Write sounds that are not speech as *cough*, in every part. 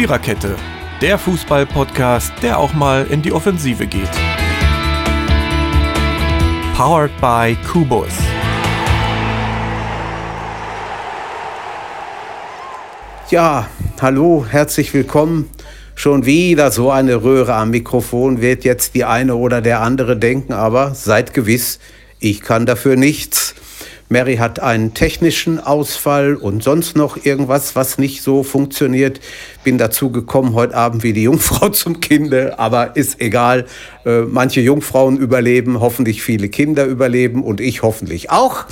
Viererkette, der Fußball-Podcast, der auch mal in die Offensive geht. Powered by Kubus. Ja, hallo, herzlich willkommen. Schon wieder so eine Röhre am Mikrofon wird jetzt die eine oder der andere denken, aber seid gewiss, ich kann dafür nichts. Mary hat einen technischen Ausfall und sonst noch irgendwas, was nicht so funktioniert. Bin dazu gekommen heute Abend wie die Jungfrau *laughs* zum Kinde, aber ist egal. Äh, manche Jungfrauen überleben, hoffentlich viele Kinder überleben und ich hoffentlich auch.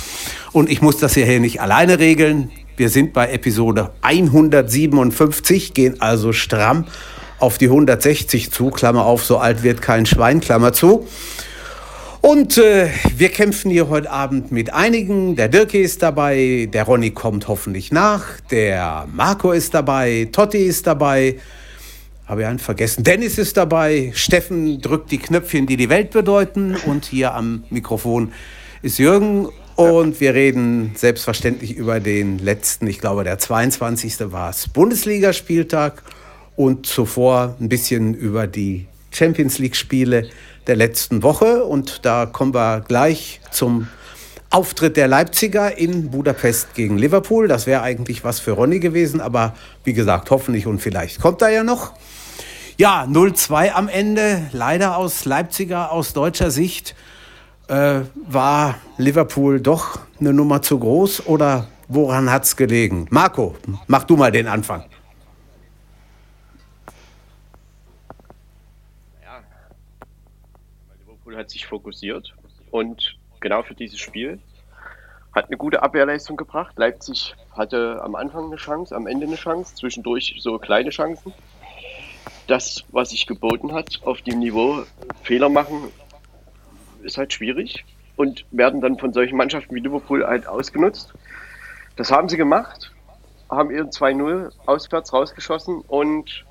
Und ich muss das hier nicht alleine regeln. Wir sind bei Episode 157, gehen also stramm auf die 160 zu, Klammer auf, so alt wird kein Schwein, Klammer zu. Und äh, wir kämpfen hier heute Abend mit einigen. Der Dirke ist dabei, der Ronny kommt hoffentlich nach, der Marco ist dabei, Totti ist dabei. Habe ich einen vergessen. Dennis ist dabei, Steffen drückt die Knöpfchen, die die Welt bedeuten. Und hier am Mikrofon ist Jürgen. Und wir reden selbstverständlich über den letzten, ich glaube der 22. war es, Bundesligaspieltag. Und zuvor ein bisschen über die Champions League-Spiele der letzten Woche. Und da kommen wir gleich zum Auftritt der Leipziger in Budapest gegen Liverpool. Das wäre eigentlich was für Ronny gewesen, aber wie gesagt, hoffentlich und vielleicht kommt er ja noch. Ja, 0-2 am Ende, leider aus Leipziger, aus deutscher Sicht. Äh, war Liverpool doch eine Nummer zu groß oder woran hat es gelegen? Marco, mach du mal den Anfang. Liverpool hat sich fokussiert und genau für dieses Spiel hat eine gute Abwehrleistung gebracht. Leipzig hatte am Anfang eine Chance, am Ende eine Chance, zwischendurch so kleine Chancen. Das, was sich geboten hat, auf dem Niveau Fehler machen, ist halt schwierig und werden dann von solchen Mannschaften wie Liverpool halt ausgenutzt. Das haben sie gemacht, haben ihren 2-0 auswärts rausgeschossen und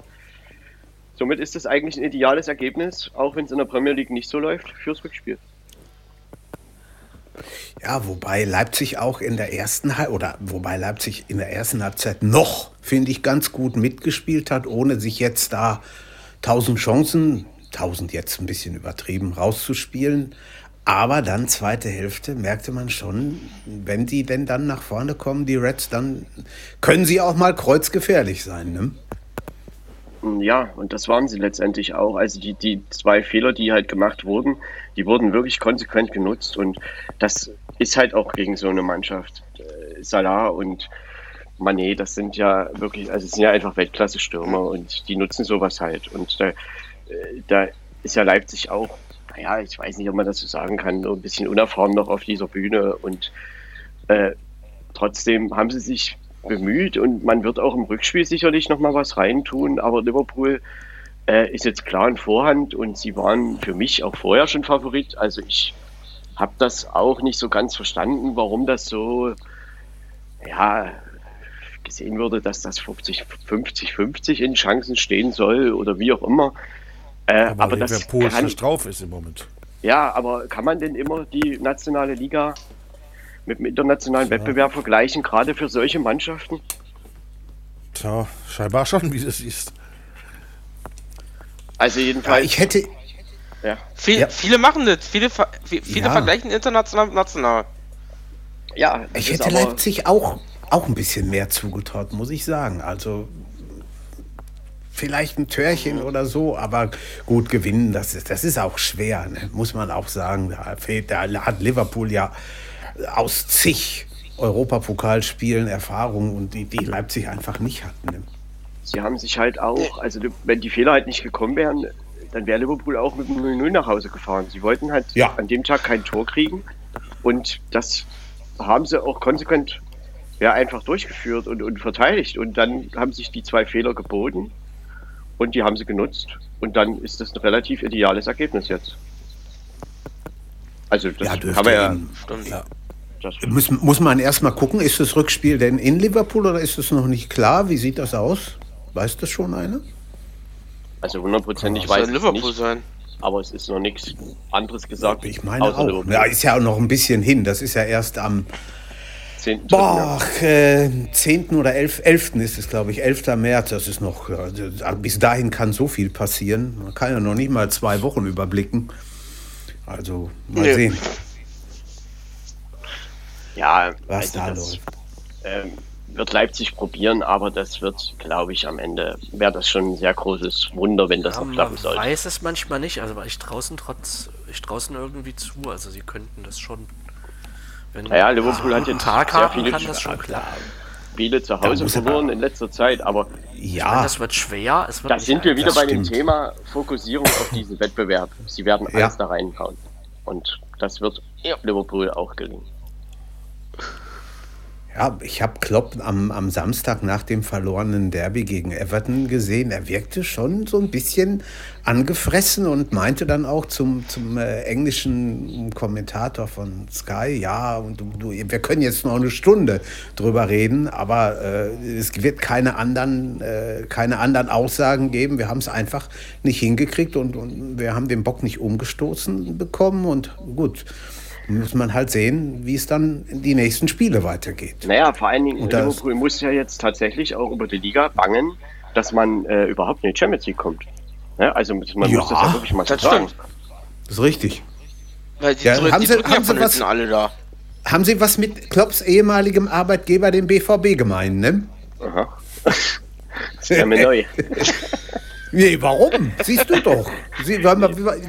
Somit ist es eigentlich ein ideales Ergebnis, auch wenn es in der Premier League nicht so läuft, fürs Rückspiel. Ja, wobei Leipzig auch in der ersten Halbzeit oder wobei Leipzig in der ersten Halbzeit noch, finde ich, ganz gut mitgespielt hat, ohne sich jetzt da tausend Chancen, tausend jetzt ein bisschen übertrieben, rauszuspielen. Aber dann zweite Hälfte merkte man schon, wenn die denn dann nach vorne kommen, die Reds, dann können sie auch mal kreuzgefährlich sein. Ne? Ja, und das waren sie letztendlich auch. Also die, die zwei Fehler, die halt gemacht wurden, die wurden wirklich konsequent genutzt. Und das ist halt auch gegen so eine Mannschaft. Äh, Salah und Manet, das sind ja wirklich, also es sind ja einfach Weltklasse-Stürmer und die nutzen sowas halt. Und da, äh, da ist ja Leipzig auch, naja, ich weiß nicht, ob man das so sagen kann, nur ein bisschen unerfahren noch auf dieser Bühne. Und äh, trotzdem haben sie sich bemüht und man wird auch im Rückspiel sicherlich noch mal was reintun, aber Liverpool äh, ist jetzt klar in Vorhand und sie waren für mich auch vorher schon Favorit. Also ich habe das auch nicht so ganz verstanden, warum das so ja gesehen wurde, dass das 50 50 50 in Chancen stehen soll oder wie auch immer. Äh, aber, aber das kann, drauf ist im Moment. Ja, aber kann man denn immer die nationale Liga mit dem internationalen Tja. Wettbewerb vergleichen, gerade für solche Mannschaften? Tja, scheinbar schon, wie du siehst. Also jedenfalls. Ja, ich hätte. Ja. Viel, ja. Viele machen das. Viele, viele ja. vergleichen international mit national. Ja, ich hätte Leipzig auch, auch ein bisschen mehr zugetraut, muss ich sagen. Also vielleicht ein Törchen oder so, aber gut gewinnen, das ist, das ist auch schwer, ne? muss man auch sagen. Da, fehlt, da hat Liverpool ja aus zig Europapokalspielen Erfahrung und die, die Leipzig einfach nicht hatten. Sie haben sich halt auch, also wenn die Fehler halt nicht gekommen wären, dann wäre Liverpool auch mit dem 0-0 nach Hause gefahren. Sie wollten halt ja. an dem Tag kein Tor kriegen und das haben sie auch konsequent ja, einfach durchgeführt und, und verteidigt. Und dann haben sich die zwei Fehler geboten und die haben sie genutzt. Und dann ist das ein relativ ideales Ergebnis jetzt. Also das ja, kann man ja, ja. Muss, muss man erstmal gucken, ist das Rückspiel denn in Liverpool oder ist es noch nicht klar? Wie sieht das aus? Weiß das schon einer? Also hundertprozentig weiß ich Liverpool nicht. Sein. Aber es ist noch nichts anderes gesagt. Ich meine auch. Liverpool. Ja, ist ja auch noch ein bisschen hin. Das ist ja erst am 10. Boah, äh, 10. oder 11. 11. ist es, glaube ich. 11. März, das ist noch, bis dahin kann so viel passieren. Man kann ja noch nicht mal zwei Wochen überblicken. Also, mal nee. sehen. Ja, was also da das, läuft. Ähm, wird Leipzig probieren, aber das wird, glaube ich, am Ende wäre das schon ein sehr großes Wunder, wenn das ja, noch klappen sollte. Ich weiß es manchmal nicht, also ich draußen trotz, ich draußen irgendwie zu, also sie könnten das schon. Wenn naja, Liverpool hat *laughs* jetzt Tag sehr viele kann das schon klar. Spiele zu Hause verloren in letzter Zeit, aber ja, meine, das wird schwer. Es wird da sind wir wieder bei stimmt. dem Thema Fokussierung auf diesen Wettbewerb. Sie werden ja. alles da reinhauen und das wird Liverpool auch gelingen. Ja, ich habe Klopp am, am Samstag nach dem verlorenen Derby gegen Everton gesehen. Er wirkte schon so ein bisschen angefressen und meinte dann auch zum, zum äh, englischen Kommentator von Sky, ja, und du, du, wir können jetzt noch eine Stunde drüber reden, aber äh, es wird keine anderen, äh, keine anderen Aussagen geben. Wir haben es einfach nicht hingekriegt und, und wir haben den Bock nicht umgestoßen bekommen und gut muss man halt sehen, wie es dann in die nächsten Spiele weitergeht. Naja, vor allen Dingen, Liverpool muss ja jetzt tatsächlich auch über die Liga bangen, dass man äh, überhaupt in die Champions League kommt. Ja, also man ja, muss das ja wirklich mal das sagen. Stimmt. Das ist richtig. Weil die, ja, drücken, haben die Sie, haben Sie was, alle da. Haben Sie was mit Klopps ehemaligem Arbeitgeber, dem BVB, gemeint, ne? Aha. *laughs* Das wäre mir neu. Nee, warum? Siehst du doch. Sie,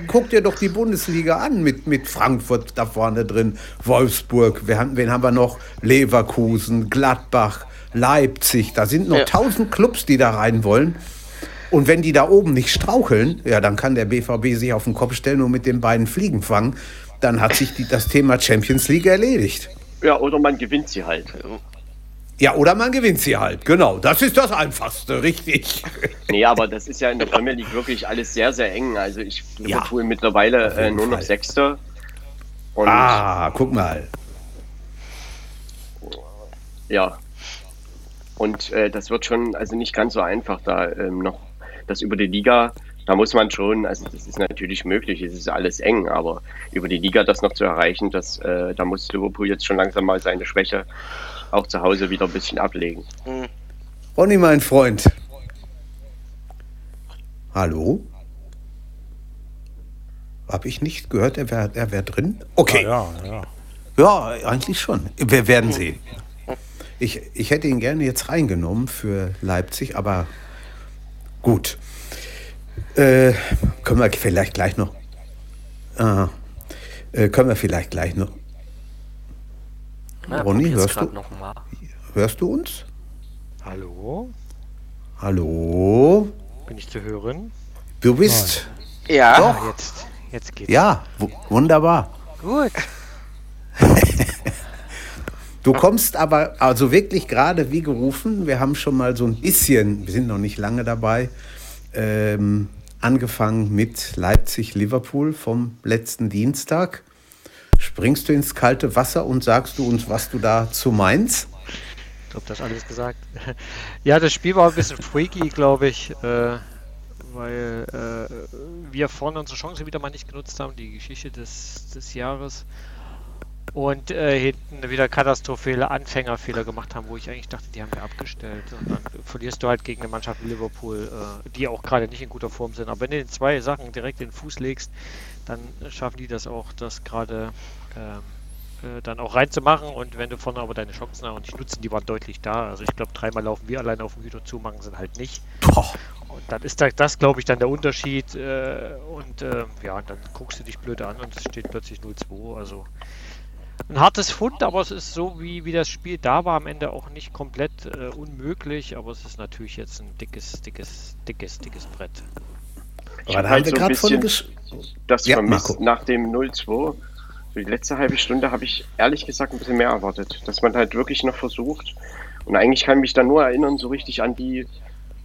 guck dir doch die Bundesliga an mit, mit Frankfurt da vorne drin, Wolfsburg, wen haben, wen haben wir noch? Leverkusen, Gladbach, Leipzig. Da sind noch ja. tausend Clubs, die da rein wollen. Und wenn die da oben nicht straucheln, ja, dann kann der BVB sich auf den Kopf stellen und mit den beiden Fliegen fangen. Dann hat sich die, das Thema Champions League erledigt. Ja, oder man gewinnt sie halt. Ja, oder man gewinnt sie halt. Genau, das ist das Einfachste, richtig. Nee, aber das ist ja in der Premier League wirklich alles sehr, sehr eng. Also ich Liverpool ja, mittlerweile äh, nur noch Sechster. Ah, guck mal. Ja. Und äh, das wird schon, also nicht ganz so einfach, da ähm, noch das über die Liga, da muss man schon, also das ist natürlich möglich, es ist alles eng, aber über die Liga das noch zu erreichen, das, äh, da muss Liverpool jetzt schon langsam mal seine Schwäche auch zu Hause wieder ein bisschen ablegen. Mhm. Ronny, mein Freund. Hallo? Habe ich nicht gehört, er wäre er wär drin? Okay. Ja, ja, ja. ja, eigentlich schon. Wir werden sehen. Ich, ich hätte ihn gerne jetzt reingenommen für Leipzig, aber gut. Äh, können wir vielleicht gleich noch. Äh, können wir vielleicht gleich noch na, Ronny, hörst du, hörst du uns? Hallo? Hallo? Bin ich zu hören? Du bist. Nein. Ja. Doch. Ah, jetzt, jetzt geht's. Ja, wunderbar. Gut. *laughs* du kommst aber also wirklich gerade wie gerufen. Wir haben schon mal so ein bisschen, wir sind noch nicht lange dabei, ähm, angefangen mit Leipzig-Liverpool vom letzten Dienstag. Springst du ins kalte Wasser und sagst du uns, was du dazu meinst? Ich glaube, das alles gesagt. *laughs* ja, das Spiel war ein bisschen freaky, glaube ich, äh, weil äh, wir vorne unsere Chance wieder mal nicht genutzt haben, die Geschichte des, des Jahres. Und äh, hinten wieder katastrophale Anfängerfehler gemacht haben, wo ich eigentlich dachte, die haben wir abgestellt. Und dann verlierst du halt gegen eine Mannschaft wie Liverpool, äh, die auch gerade nicht in guter Form sind. Aber wenn du den zwei Sachen direkt in den Fuß legst, dann schaffen die das auch, das gerade ähm, äh, dann auch reinzumachen. Und wenn du vorne aber deine Chancen auch nicht nutzen, die waren deutlich da. Also ich glaube, dreimal laufen wir alleine auf dem Hüter zu, machen sie halt nicht. Boah. Und dann ist das, das glaube ich, dann der Unterschied. Äh, und äh, ja, dann guckst du dich blöd an und es steht plötzlich 0-2. Also ein hartes Fund, aber es ist so, wie, wie das Spiel da war, am Ende auch nicht komplett äh, unmöglich. Aber es ist natürlich jetzt ein dickes, dickes, dickes, dickes Brett. Aber da haben wir gerade von das ja, vermisst Marco. nach dem 0-2. Die letzte halbe Stunde habe ich ehrlich gesagt ein bisschen mehr erwartet, dass man halt wirklich noch versucht. Und eigentlich kann ich mich da nur erinnern, so richtig an die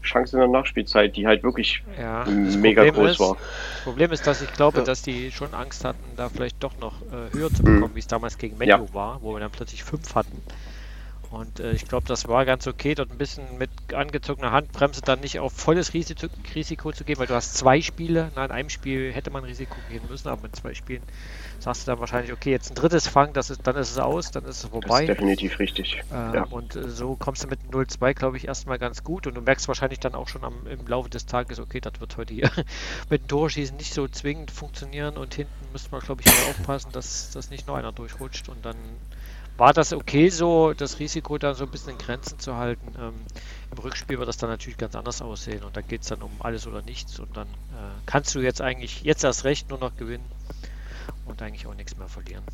Chance in der Nachspielzeit, die halt wirklich ja, mega Problem groß ist, war. Das Problem ist, dass ich glaube, ja. dass die schon Angst hatten, da vielleicht doch noch äh, höher zu bekommen, mhm. wie es damals gegen Menu ja. war, wo wir dann plötzlich fünf hatten. Und äh, ich glaube, das war ganz okay, dort ein bisschen mit angezogener Handbremse dann nicht auf volles Risiko, Risiko zu gehen, weil du hast zwei Spiele. Na, in einem Spiel hätte man Risiko gehen müssen, aber in zwei Spielen sagst du dann wahrscheinlich, okay, jetzt ein drittes Fang, das ist, dann ist es aus, dann ist es vorbei. Das ist definitiv richtig. Äh, ja. Und äh, so kommst du mit 0-2, glaube ich, erstmal ganz gut. Und du merkst wahrscheinlich dann auch schon am, im Laufe des Tages, okay, das wird heute hier *laughs* mit dem Torschießen nicht so zwingend funktionieren. Und hinten müsste man, glaube ich, aufpassen, dass, dass nicht noch einer durchrutscht. Und dann war das okay so, das Risiko da so ein bisschen in Grenzen zu halten. Ähm, Im Rückspiel wird das dann natürlich ganz anders aussehen und da geht es dann um alles oder nichts und dann äh, kannst du jetzt eigentlich jetzt erst recht nur noch gewinnen und eigentlich auch nichts mehr verlieren.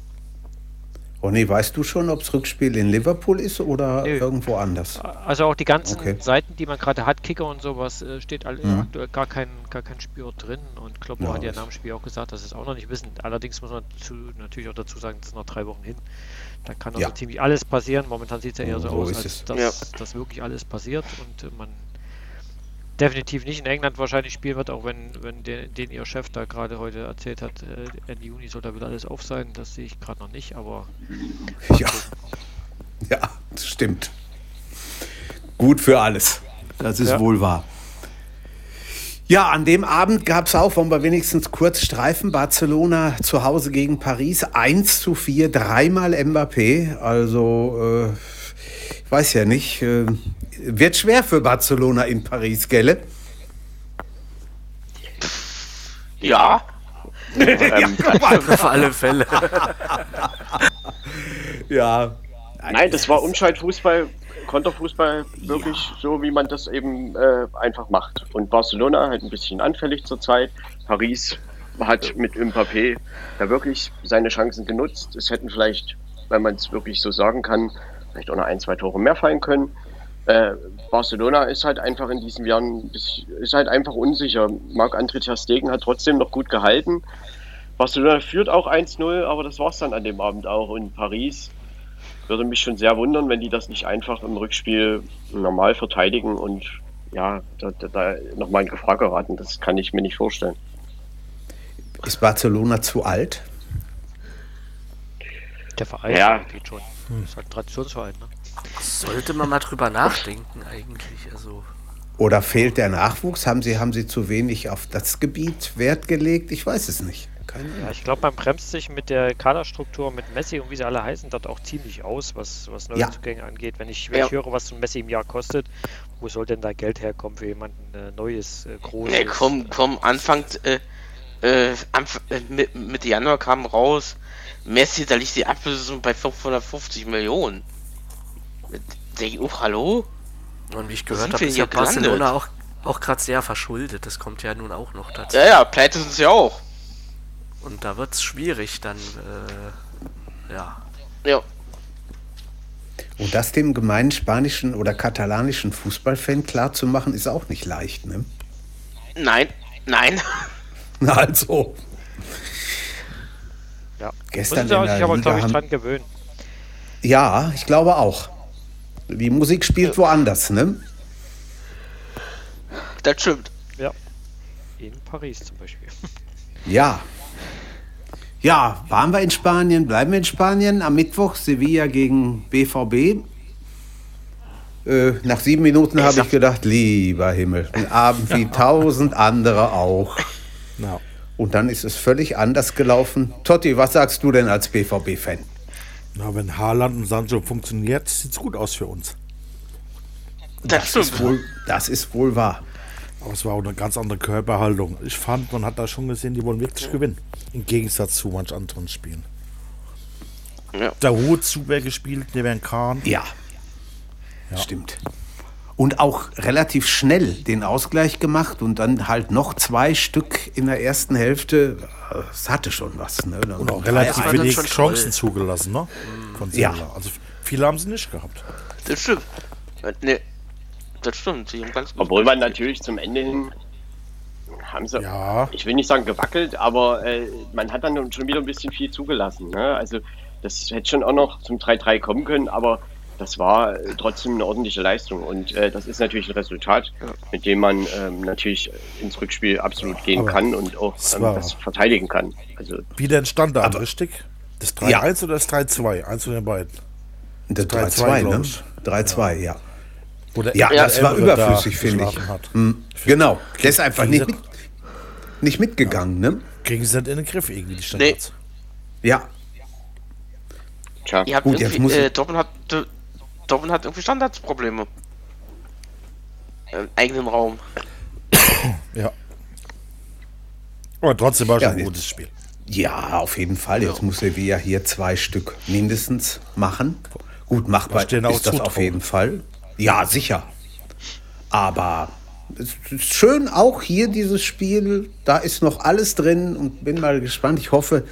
Ronny, weißt du schon, ob das Rückspiel in Liverpool ist oder Nö. irgendwo anders? Also auch die ganzen okay. Seiten, die man gerade hat, Kicker und sowas, äh, steht alle, mhm. aktuell gar kein, gar kein Spiel drin. Und Kloppo ja, hat ja nach dem Spiel auch gesagt, dass es auch noch nicht wissen. Allerdings muss man zu, natürlich auch dazu sagen, es sind noch drei Wochen hin. Da kann also ja. ziemlich alles passieren. Momentan sieht es ja eher so, so aus, als dass, ja. dass, wirklich alles passiert und äh, man definitiv nicht in England wahrscheinlich spielen wird, auch wenn, wenn den, den ihr Chef da gerade heute erzählt hat, äh, Ende Juni soll da wieder alles auf sein. Das sehe ich gerade noch nicht, aber. Ja. ja, das stimmt. Gut für alles. Das ist ja. wohl wahr. Ja, an dem Abend gab es auch, wollen wir wenigstens kurz streifen, Barcelona zu Hause gegen Paris, 1 zu 4, dreimal Mbappé. Also, äh, ich weiß ja nicht, äh, wird schwer für Barcelona in Paris, gell? *laughs* Ja. ähm, auf alle Fälle. *laughs* ja. Nein, das war Umschaltfußball Konterfußball wirklich ja. so, wie man das eben äh, einfach macht. Und Barcelona halt ein bisschen anfällig zurzeit. Paris hat mit Mbappé da wirklich seine Chancen genutzt. Es hätten vielleicht, wenn man es wirklich so sagen kann, vielleicht auch noch ein, zwei Tore mehr fallen können. Äh, Barcelona ist halt einfach in diesen Jahren ist halt einfach unsicher. Marc-André Ter Stegen hat trotzdem noch gut gehalten. Barcelona führt auch 1-0, aber das war es dann an dem Abend auch. Und Paris würde mich schon sehr wundern, wenn die das nicht einfach im Rückspiel normal verteidigen und ja, da, da, da nochmal in Gefahr geraten. Das kann ich mir nicht vorstellen. Ist Barcelona zu alt? Der Verein ja. geht schon. Hm. Ist halt ein Traditionsverein, ne? Sollte man mal drüber nachdenken, eigentlich. Also. Oder fehlt der Nachwuchs? Haben Sie, haben Sie zu wenig auf das Gebiet Wert gelegt? Ich weiß es nicht. Ja, ich glaube, man bremst sich mit der Kaderstruktur, mit Messi und wie sie alle heißen, dort auch ziemlich aus, was, was Neuzugänge ja. angeht. Wenn ich, wenn ja. ich höre, was so ein Messi im Jahr kostet, wo soll denn da Geld herkommen für jemanden äh, Neues, äh, Großes? Nee, komm, komm, Anfang, äh, äh, Anfang äh, Mitte Januar kam raus, Messi, da liegt die Ablösung bei 550 Millionen. Denke ich, oh, hallo? Und wie ich gehört habe, ist ja Barcelona auch, auch gerade sehr verschuldet. Das kommt ja nun auch noch dazu. Ja, ja, pleite sind sie ja auch. Und da wird es schwierig dann, äh, ja. Ja. Und das dem gemeinen spanischen oder katalanischen Fußballfan klarzumachen, ist auch nicht leicht, ne? Nein, nein. Na *laughs* also. Ja. Gestern Müssen Sie sich aber, glaube ich, dran gewöhnen. Ja, ich glaube auch. Die Musik spielt woanders, ne? Das stimmt. Ja. In Paris zum Beispiel. *laughs* Ja, ja, waren wir in Spanien, bleiben wir in Spanien. Am Mittwoch Sevilla gegen BVB. Äh, nach sieben Minuten habe ich gedacht, lieber Himmel, ein Abend wie *laughs* tausend andere auch. No. Und dann ist es völlig anders gelaufen. Totti, was sagst du denn als BVB-Fan? Na, wenn Haaland und Sancho funktioniert, sieht es gut aus für uns. Das, das ist wohl, das ist wohl wahr. Aber es war auch eine ganz andere Körperhaltung. Ich fand, man hat da schon gesehen, die wollen wirklich gewinnen. Im Gegensatz zu manch anderen Spielen. Ja. Der Ruhe Zuwehr gespielt, Neven Kahn. Ja. ja. Stimmt. Und auch relativ schnell den Ausgleich gemacht und dann halt noch zwei Stück in der ersten Hälfte. Das hatte schon was. Ne? Und auch relativ wenig Chancen toll. zugelassen, ne? Von ja. Also viele haben sie nicht gehabt. Das stimmt. Ne, das stimmt. Sie haben ganz gut Obwohl man natürlich zum Ende hin haben sie, ja. ich will nicht sagen gewackelt, aber äh, man hat dann schon wieder ein bisschen viel zugelassen. Ne? Also das hätte schon auch noch zum 3-3 kommen können, aber das war äh, trotzdem eine ordentliche Leistung und äh, das ist natürlich ein Resultat, ja. mit dem man ähm, natürlich ins Rückspiel absolut gehen aber kann und auch ähm, das verteidigen kann. Also, Wieder ein Standard, richtig? Das 3-1 ja. oder das 3-2? Eins von den beiden. Das 3-2, ne? 3-2, ja. Oder ja, das war überflüssig, da finde ich. Hm, genau, der ist einfach nicht, mit, nicht mitgegangen, ja. ne? Kriegen sie das in den Griff irgendwie, die Standards? Nee. Ja. Tja. Ihr habt Gut, jetzt muss äh, Dortmund, hat, Dortmund hat irgendwie Standardsprobleme. Im eigenen Raum. *coughs* ja. Aber trotzdem war es ja, ein gutes Spiel. Ja, auf jeden Fall. Jetzt ja. muss Sevilla hier zwei Stück mindestens machen. Gut, machbar ist das zutrauen. auf jeden Fall. Ja, sicher. Aber es ist schön auch hier dieses Spiel. Da ist noch alles drin und bin mal gespannt. Ich hoffe,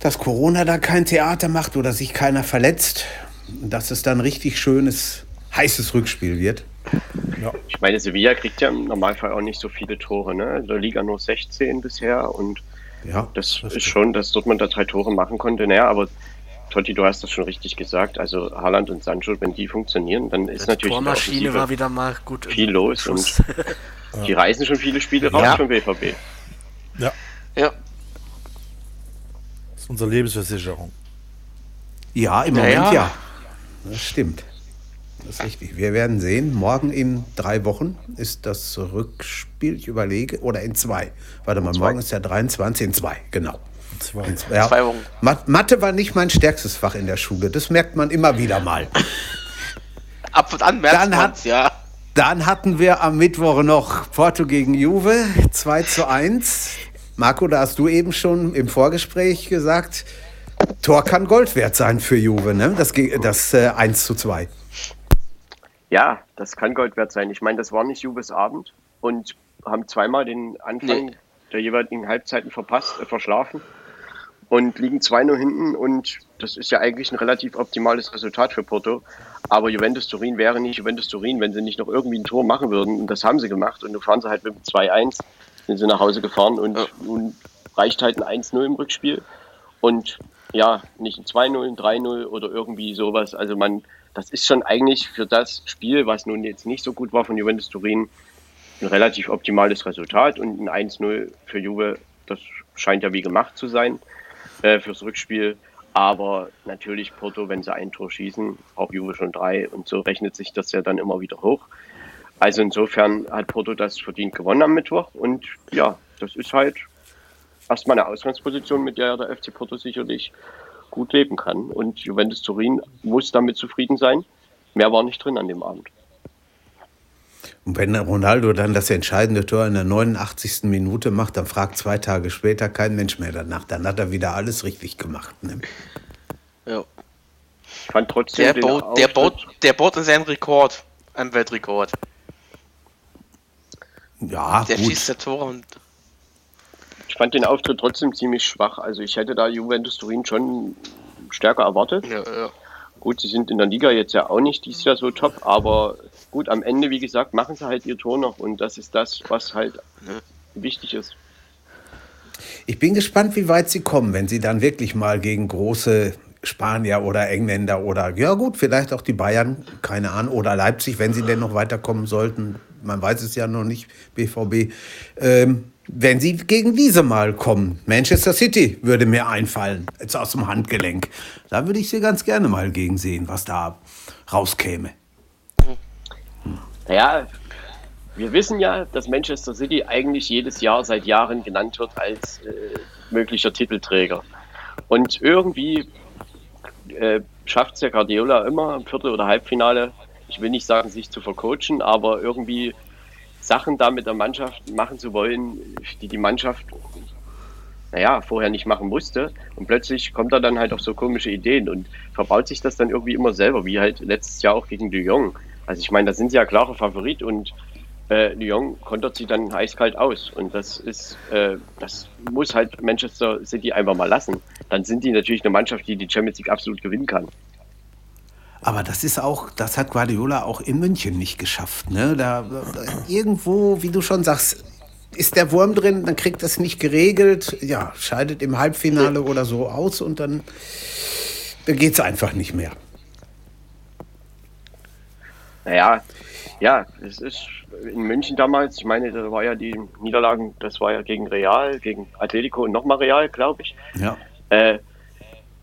dass Corona da kein Theater macht oder sich keiner verletzt. Dass es dann richtig schönes, heißes Rückspiel wird. Ja. Ich meine, Sevilla kriegt ja im Normalfall auch nicht so viele Tore. Ne? In der Liga nur 16 bisher und ja, das, das ist schon, dass Dortmund da drei Tore machen konnte. Naja, aber Totti, du hast das schon richtig gesagt. Also Haaland und Sancho, wenn die funktionieren, dann ist ja, natürlich die Tormaschine war wieder mal gut viel los und *laughs* die reißen schon viele Spiele raus ja. vom BVB. Ja. Ja. Das ist unsere Lebensversicherung. Ja, im Moment ja. Ja. Das stimmt. Das ist richtig. Wir werden sehen. Morgen in drei Wochen ist das Rückspiel, ich überlege, oder in zwei. Warte mal, morgen ist der 23, in zwei, genau. Zwei. In zwei, ja. zwei Wochen. Mathe war nicht mein stärkstes Fach in der Schule. Das merkt man immer wieder mal. Ab und an merkt man ja. Dann hatten wir am Mittwoch noch Porto gegen Juve, 2 zu 1. Marco, da hast du eben schon im Vorgespräch gesagt, Tor kann Gold wert sein für Juve, ne? das, das äh, 1 zu 2. Ja, das kann Gold wert sein. Ich meine, das war nicht Juves Abend und haben zweimal den Anfang nee. der jeweiligen Halbzeiten verpasst, äh, verschlafen und liegen 2-0 hinten und das ist ja eigentlich ein relativ optimales Resultat für Porto. Aber Juventus Turin wäre nicht Juventus Turin, wenn sie nicht noch irgendwie ein Tor machen würden. Und das haben sie gemacht. Und du fahren sie halt mit 2-1, sind sie nach Hause gefahren und nun reicht halt ein 1-0 im Rückspiel. Und ja, nicht ein 2-0, ein 3-0 oder irgendwie sowas. Also man das ist schon eigentlich für das Spiel, was nun jetzt nicht so gut war von Juventus Turin, ein relativ optimales Resultat und ein 1-0 für Juve, das scheint ja wie gemacht zu sein äh, fürs Rückspiel. Aber natürlich Porto, wenn sie ein Tor schießen, auch Juve schon drei und so rechnet sich das ja dann immer wieder hoch. Also insofern hat Porto das verdient gewonnen am Mittwoch und ja, das ist halt erstmal eine Ausgangsposition, mit der der FC Porto sicherlich gut leben kann. Und Juventus Turin muss damit zufrieden sein. Mehr war nicht drin an dem Abend. Und wenn Ronaldo dann das entscheidende Tor in der 89. Minute macht, dann fragt zwei Tage später kein Mensch mehr danach. Dann hat er wieder alles richtig gemacht. Ne? Ja. Ich fand trotzdem der baut, der baut, der baut in seinen Rekord, einen Weltrekord. Ja, der gut. schießt der Tore und fand den Auftritt trotzdem ziemlich schwach. Also ich hätte da Juventus Turin schon stärker erwartet. Ja, ja. Gut, sie sind in der Liga jetzt ja auch nicht dieses Jahr so top, aber gut, am Ende, wie gesagt, machen sie halt ihr Tor noch und das ist das, was halt ja. wichtig ist. Ich bin gespannt, wie weit sie kommen, wenn sie dann wirklich mal gegen große Spanier oder Engländer oder ja gut, vielleicht auch die Bayern, keine Ahnung, oder Leipzig, wenn sie denn noch weiterkommen sollten, man weiß es ja noch nicht, BVB, ähm, wenn sie gegen diese mal kommen. Manchester City würde mir einfallen, jetzt aus dem Handgelenk. Da würde ich sie ganz gerne mal gegen sehen, was da rauskäme. Naja, wir wissen ja, dass Manchester City eigentlich jedes Jahr seit Jahren genannt wird als äh, möglicher Titelträger. Und irgendwie äh, schafft es ja Guardiola immer im Viertel- oder Halbfinale, ich will nicht sagen, sich zu vercoachen, aber irgendwie Sachen da mit der Mannschaft machen zu wollen, die die Mannschaft, naja, vorher nicht machen musste. Und plötzlich kommt er dann halt auf so komische Ideen und verbaut sich das dann irgendwie immer selber, wie halt letztes Jahr auch gegen Lyon. Also ich meine, da sind sie ja klarer Favorit und äh, Lyon kontert sie dann eiskalt aus. Und das ist, äh, das muss halt Manchester City einfach mal lassen. Dann sind die natürlich eine Mannschaft, die die Champions League absolut gewinnen kann. Aber das ist auch, das hat Guardiola auch in München nicht geschafft. Ne? Da, irgendwo, wie du schon sagst, ist der Wurm drin, dann kriegt das nicht geregelt, ja, scheidet im Halbfinale oder so aus und dann, dann geht es einfach nicht mehr. Naja, ja, es ist in München damals, ich meine, da war ja die Niederlagen, das war ja gegen Real, gegen Atletico und nochmal Real, glaube ich. Ja. Äh,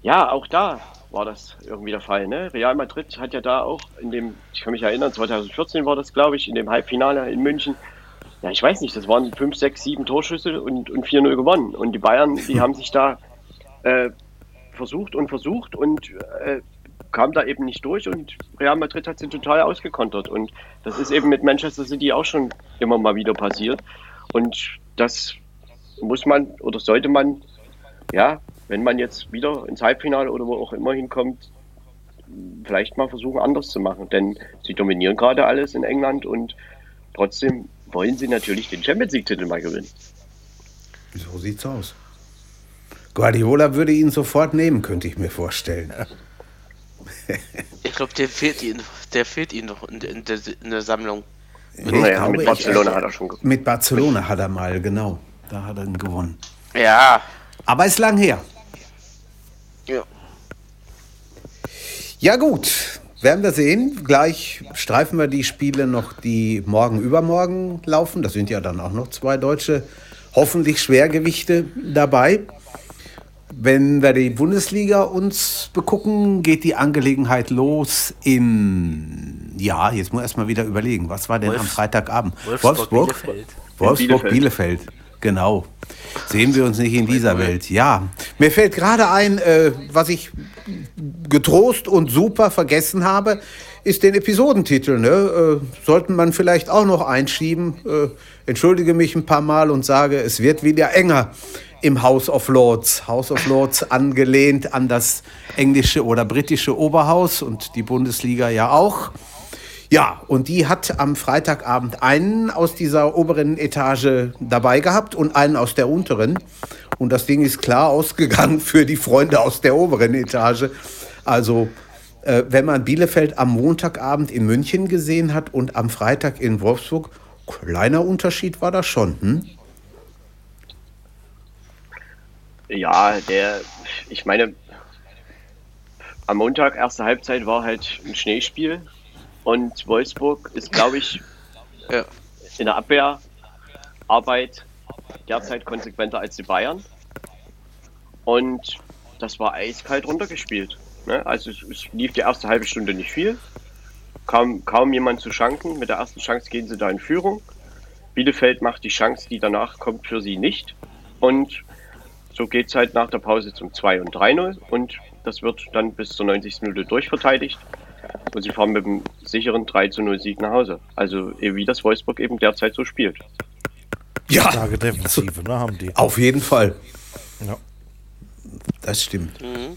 ja, auch da war das irgendwie der Fall. Ne? Real Madrid hat ja da auch in dem, ich kann mich erinnern, 2014 war das, glaube ich, in dem Halbfinale in München. Ja, ich weiß nicht, das waren 5, 6, 7 Torschüsse und, und 4-0 gewonnen. Und die Bayern, die *laughs* haben sich da äh, versucht und versucht und äh, kam da eben nicht durch und Real Madrid hat sie total ausgekontert. Und das ist eben mit Manchester City auch schon immer mal wieder passiert. Und das muss man oder sollte man, ja, wenn man jetzt wieder ins Halbfinale oder wo auch immer hinkommt, vielleicht mal versuchen, anders zu machen. Denn sie dominieren gerade alles in England und trotzdem wollen sie natürlich den Champions League-Titel mal gewinnen. So sieht's aus. Guardiola würde ihn sofort nehmen, könnte ich mir vorstellen. ich glaube, der fehlt ihn, der fehlt ihm noch in, in, der, in der Sammlung. Mit, naja, mit Barcelona ich, hat er schon gewonnen. Mit Barcelona hat er mal, genau. Da hat er ihn gewonnen. Ja. Aber ist lang her. Ja. Ja, gut. Werden wir sehen. Gleich streifen wir die Spiele noch, die morgen übermorgen laufen. Da sind ja dann auch noch zwei deutsche, hoffentlich Schwergewichte dabei. Wenn wir die Bundesliga uns begucken, geht die Angelegenheit los in, ja, jetzt muss ich erstmal wieder überlegen, was war denn Wolf, am Freitagabend? Wolfsburg, Wolfsburg Bielefeld. Wolfsburg, Bielefeld. Bielefeld. Genau. Sehen wir uns nicht in dieser Welt. Ja, mir fällt gerade ein, äh, was ich getrost und super vergessen habe, ist den Episodentitel. Ne? Äh, sollten man vielleicht auch noch einschieben. Äh, entschuldige mich ein paar Mal und sage, es wird wieder enger im House of Lords. House of Lords *laughs* angelehnt an das englische oder britische Oberhaus und die Bundesliga ja auch. Ja, und die hat am Freitagabend einen aus dieser oberen Etage dabei gehabt und einen aus der unteren. Und das Ding ist klar *laughs* ausgegangen für die Freunde aus der oberen Etage. Also, äh, wenn man Bielefeld am Montagabend in München gesehen hat und am Freitag in Wolfsburg, kleiner Unterschied war das schon. Hm? Ja, der, ich meine, am Montag, erste Halbzeit, war halt ein Schneespiel. Und Wolfsburg ist, glaube ich, ja. in der Abwehrarbeit derzeit konsequenter als die Bayern. Und das war eiskalt runtergespielt. Ne? Also es, es, lief die erste halbe Stunde nicht viel. Kaum, kaum jemand zu schanken. Mit der ersten Chance gehen sie da in Führung. Bielefeld macht die Chance, die danach kommt, für sie nicht. Und so geht es halt nach der Pause zum 2 und 3-0 und das wird dann bis zur 90. Minute durchverteidigt. Und sie fahren mit einem sicheren 3 0 Sieg nach Hause. Also wie das Wolfsburg eben derzeit so spielt. Ja, Starke Defensive, ne, haben die. Auf jeden Fall. Ja. Das stimmt. Mhm.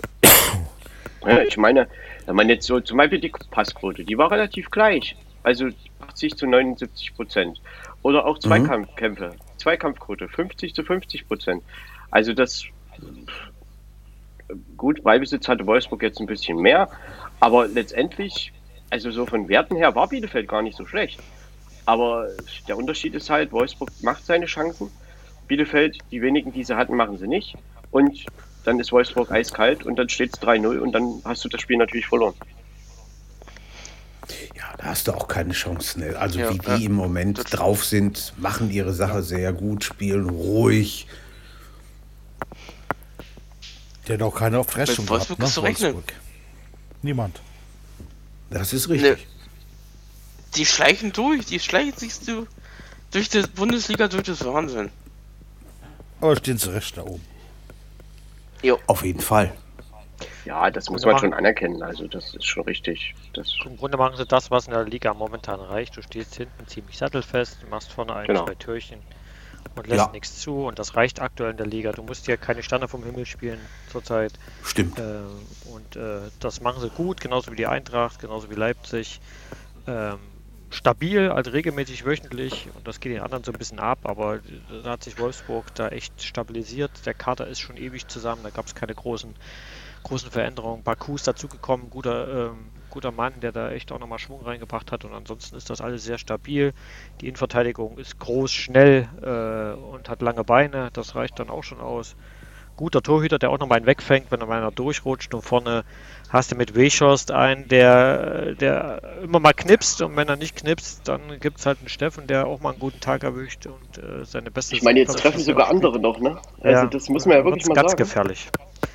Ja, ich meine, wenn man jetzt so zum Beispiel die Passquote, die war relativ gleich. Also 80 zu 79 Prozent. Oder auch mhm. Zweikampfkämpfe. Mhm. Zweikampfquote 50 zu 50 Prozent. Also das gut, Ballbesitz hatte Wolfsburg jetzt ein bisschen mehr, aber letztendlich, also so von Werten her war Bielefeld gar nicht so schlecht. Aber der Unterschied ist halt, Wolfsburg macht seine Chancen, Bielefeld, die wenigen, die sie hatten, machen sie nicht. Und dann ist Wolfsburg eiskalt und dann steht es 3-0 und dann hast du das Spiel natürlich verloren. Ja, da hast du auch keine Chance. Ne? Also ja, wie die ja, im Moment drauf sind, machen ihre Sache sehr gut, spielen ruhig. Der hat auch keine gehabt, Wolfsburg ne? Ist Wolfsburg. Niemand. Das ist richtig. Ne, die schleichen durch, die schleichen sich du durch die Bundesliga durch das Wahnsinn. Aber stehen sie recht da oben. Jo. Auf jeden Fall. Ja, das muss man schon anerkennen. Also das ist schon richtig. Das Im Grunde machen sie das, was in der Liga momentan reicht. Du stehst hinten ziemlich sattelfest, machst vorne ein, genau. zwei Türchen und lässt ja. nichts zu. Und das reicht aktuell in der Liga. Du musst ja keine Sterne vom Himmel spielen zurzeit. Stimmt. Äh, und äh, das machen sie gut, genauso wie die Eintracht, genauso wie Leipzig. Ähm, stabil, also regelmäßig wöchentlich. Und das geht den anderen so ein bisschen ab. Aber da hat sich Wolfsburg da echt stabilisiert. Der Kader ist schon ewig zusammen. Da gab es keine großen großen Veränderungen. Baku ist dazugekommen, guter, ähm, guter Mann, der da echt auch nochmal Schwung reingebracht hat. Und ansonsten ist das alles sehr stabil. Die Innenverteidigung ist groß, schnell äh, und hat lange Beine. Das reicht dann auch schon aus. Guter Torhüter, der auch nochmal einen wegfängt, wenn er mal einer durchrutscht. Und vorne hast du mit Weschorst einen, der, der immer mal knipst. Und wenn er nicht knipst, dann gibt es halt einen Steffen, der auch mal einen guten Tag erwischt und äh, seine beste. Ich meine, jetzt treffen sogar andere noch, ne? Also ja, das muss man ja wirklich mal ganz sagen. Ganz gefährlich.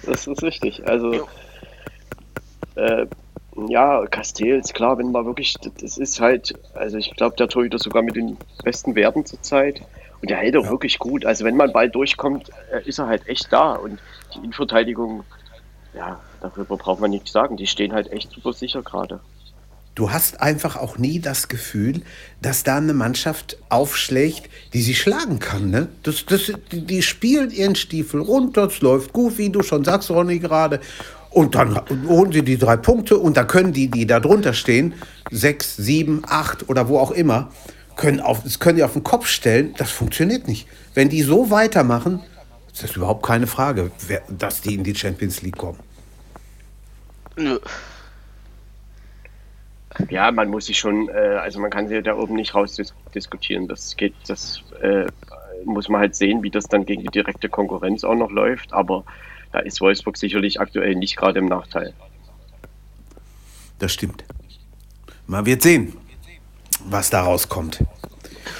Das ist richtig. Also äh, ja, Castells, klar, wenn man wirklich, das ist halt, also ich glaube, der Torhüter sogar mit den besten Werten zurzeit. Und der hält auch ja. wirklich gut. Also wenn man bald durchkommt, äh, ist er halt echt da. Und die Innenverteidigung, ja, darüber braucht man nichts sagen. Die stehen halt echt super sicher gerade. Du hast einfach auch nie das Gefühl, dass da eine Mannschaft aufschlägt, die sie schlagen kann. Ne? Das, das, die, die spielen ihren Stiefel runter, es läuft gut, wie du schon sagst, Ronny, gerade. Und dann holen sie die drei Punkte und dann können die, die da drunter stehen, sechs, sieben, acht oder wo auch immer, können auf, das können die auf den Kopf stellen. Das funktioniert nicht. Wenn die so weitermachen, ist das überhaupt keine Frage, wer, dass die in die Champions League kommen. Ja, man muss sich schon, äh, also man kann sie da oben nicht rausdiskutieren. Das geht, das äh, muss man halt sehen, wie das dann gegen die direkte Konkurrenz auch noch läuft. Aber da ist Wolfsburg sicherlich aktuell nicht gerade im Nachteil. Das stimmt. Man wird sehen, was da rauskommt.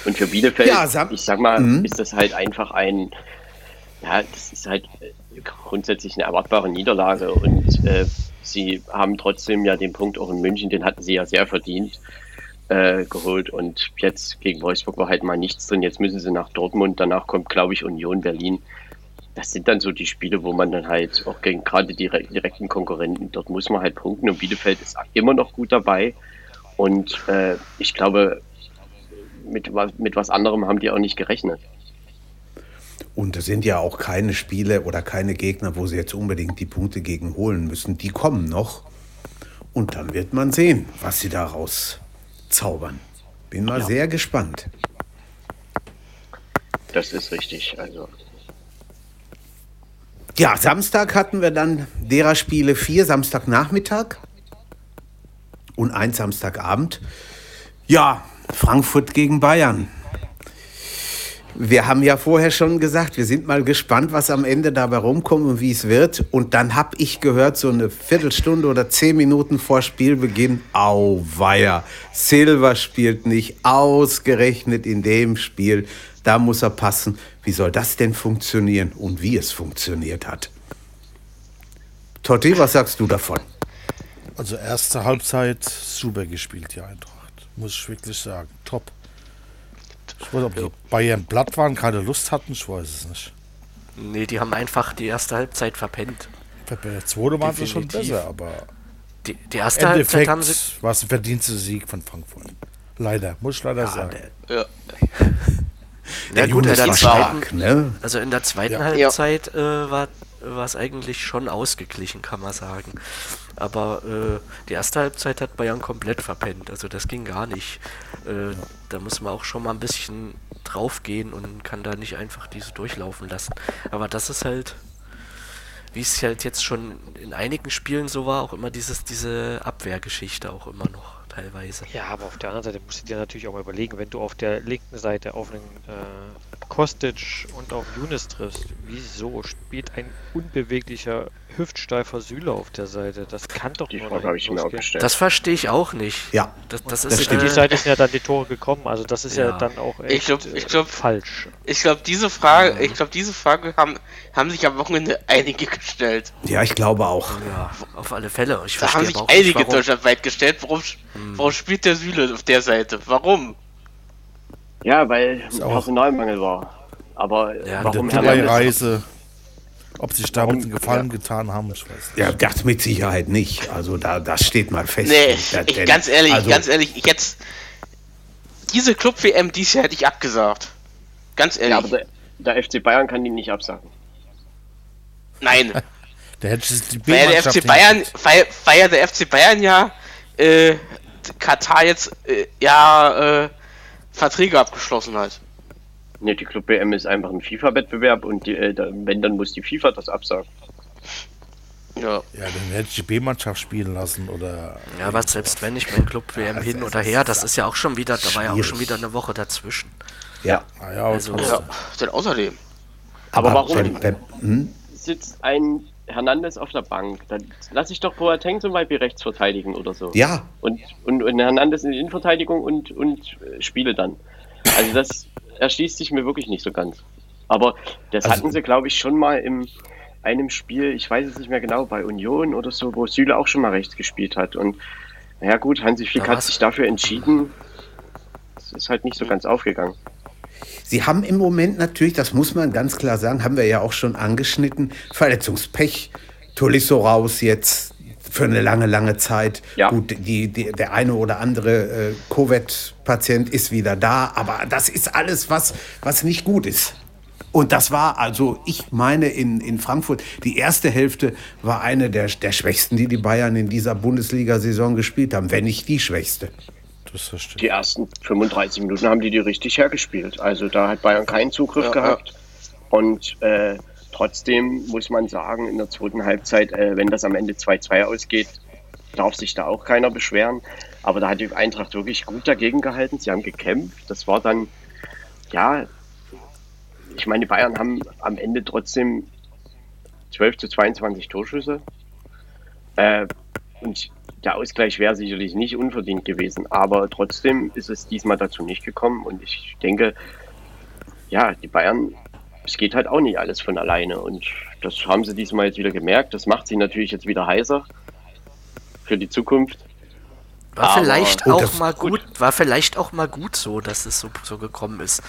Und für Bielefeld, ja, sag, ich sag mal, mhm. ist das halt einfach ein, ja, das ist halt grundsätzlich eine erwartbare Niederlage und äh, sie haben trotzdem ja den Punkt auch in München, den hatten sie ja sehr verdient äh, geholt und jetzt gegen Wolfsburg war halt mal nichts drin. Jetzt müssen sie nach Dortmund, danach kommt, glaube ich, Union Berlin das sind dann so die Spiele, wo man dann halt auch gegen gerade die direkten Konkurrenten, dort muss man halt punkten und Bielefeld ist immer noch gut dabei. Und äh, ich glaube, mit, mit was anderem haben die auch nicht gerechnet. Und das sind ja auch keine Spiele oder keine Gegner, wo sie jetzt unbedingt die Punkte gegen holen müssen. Die kommen noch. Und dann wird man sehen, was sie daraus zaubern. Bin mal ja. sehr gespannt. Das ist richtig. Also ja, Samstag hatten wir dann derer Spiele vier, Samstagnachmittag und ein Samstagabend. Ja, Frankfurt gegen Bayern. Wir haben ja vorher schon gesagt, wir sind mal gespannt, was am Ende dabei rumkommt und wie es wird. Und dann habe ich gehört, so eine Viertelstunde oder zehn Minuten vor Spielbeginn, auweia, Silva spielt nicht ausgerechnet in dem Spiel. Da muss er passen. Wie soll das denn funktionieren und wie es funktioniert hat? Totti, was sagst du davon? Also erste Halbzeit super gespielt, die Eintracht. Muss ich wirklich sagen. Top. Ich weiß, ob die Bayern platt waren, keine Lust hatten, ich weiß es nicht. Nee, die haben einfach die erste Halbzeit verpennt. Der zweite waren sie schon besser, aber. Die, die erste Halbzeit haben sie. War es ein verdienter Sieg von Frankfurt. Leider, muss ich leider ja, sagen. Der, ja. *laughs* Ja, gut, in der zweiten, ne? Also in der zweiten ja. Halbzeit äh, war es eigentlich schon ausgeglichen, kann man sagen. Aber äh, die erste Halbzeit hat Bayern komplett verpennt. Also das ging gar nicht. Äh, da muss man auch schon mal ein bisschen draufgehen und kann da nicht einfach diese durchlaufen lassen. Aber das ist halt, wie es halt jetzt schon in einigen Spielen so war, auch immer dieses, diese Abwehrgeschichte auch immer noch teilweise. Ja, aber auf der anderen Seite musst du dir natürlich auch mal überlegen, wenn du auf der linken Seite auf einen äh, Kostic und auf Younes triffst, wieso spielt ein unbeweglicher, hüftsteifer Süle auf der Seite? Das kann doch die Frage habe ich mir auch gestellt. Das verstehe ich auch nicht. Ja, das, das, das ist, die Seite sind ja dann die Tore gekommen, also das ist ja, ja dann auch echt ich glaub, ich glaub, falsch. Ich glaube, diese Frage, ich glaube, diese Frage haben, haben sich am Wochenende einige gestellt. Ja, ich glaube auch. Ja, auf alle Fälle. Ich da haben sich einige deutschlandweit gestellt, warum, hm. warum spielt der Süle auf der Seite? Warum? Ja, weil Personalmangel war. Aber ja, warum der Reise, ob sich damit einen Gefallen ja. getan haben, ich weiß nicht. Ja, das mit Sicherheit nicht. Also da, das steht mal fest. Nee, ich, ganz ehrlich, also, ganz ehrlich, jetzt diese Club-WM dies Jahr hätte ich abgesagt. Ganz ehrlich. Ja, aber der, der FC Bayern kann die nicht absagen. Nein. *laughs* der hätte die feier der FC Bayern, feier, feier der FC Bayern ja äh, Katar jetzt äh, ja äh, Verträge abgeschlossen hat. Ne, die Club WM ist einfach ein FIFA-Wettbewerb und die, äh, wenn, dann muss die FIFA das absagen. Ja. ja, dann hätte ich die B-Mannschaft spielen lassen oder. Ja, aber selbst wenn ich mein Club WM ja, hin oder her, das ist ja auch schon wieder, da war ja auch schon wieder eine Woche dazwischen. Ja. Ah, ja, also, ja, denn außerdem. Aber, aber warum wenn, wenn, hm? sitzt ein Hernandez auf der Bank? Dann lass ich doch Boateng zum Beispiel rechts verteidigen oder so. Ja. Und, und, und Hernandez in die Innenverteidigung und, und spiele dann. Also das *laughs* erschließt sich mir wirklich nicht so ganz. Aber das also, hatten sie, glaube ich, schon mal im, einem Spiel, ich weiß es nicht mehr genau, bei Union oder so, wo Süle auch schon mal rechts gespielt hat. Und naja gut, Hansi Flick hat sich dafür entschieden. Es ist halt nicht so ganz aufgegangen. Sie haben im Moment natürlich, das muss man ganz klar sagen, haben wir ja auch schon angeschnitten, Verletzungspech. Tolisso raus jetzt für eine lange, lange Zeit. Ja. Gut, die, die, der eine oder andere äh, Covid-Patient ist wieder da, aber das ist alles, was, was nicht gut ist. Und das war also, ich meine, in, in Frankfurt, die erste Hälfte war eine der, der schwächsten, die die Bayern in dieser Bundesliga-Saison gespielt haben, wenn nicht die schwächste. Die ersten 35 Minuten haben die die richtig hergespielt. Also da hat Bayern keinen Zugriff ja, gehabt. Ja. Und äh, trotzdem muss man sagen, in der zweiten Halbzeit, äh, wenn das am Ende 2-2 ausgeht, darf sich da auch keiner beschweren. Aber da hat die Eintracht wirklich gut dagegen gehalten. Sie haben gekämpft. Das war dann, ja, ich meine, die Bayern haben am Ende trotzdem 12 zu 22 Torschüsse. Äh, und der Ausgleich wäre sicherlich nicht unverdient gewesen, aber trotzdem ist es diesmal dazu nicht gekommen. Und ich denke, ja, die Bayern, es geht halt auch nicht alles von alleine. Und das haben sie diesmal jetzt wieder gemerkt. Das macht sie natürlich jetzt wieder heißer für die Zukunft. War aber vielleicht auch mal gut, gut, war vielleicht auch mal gut so, dass es so, so gekommen ist.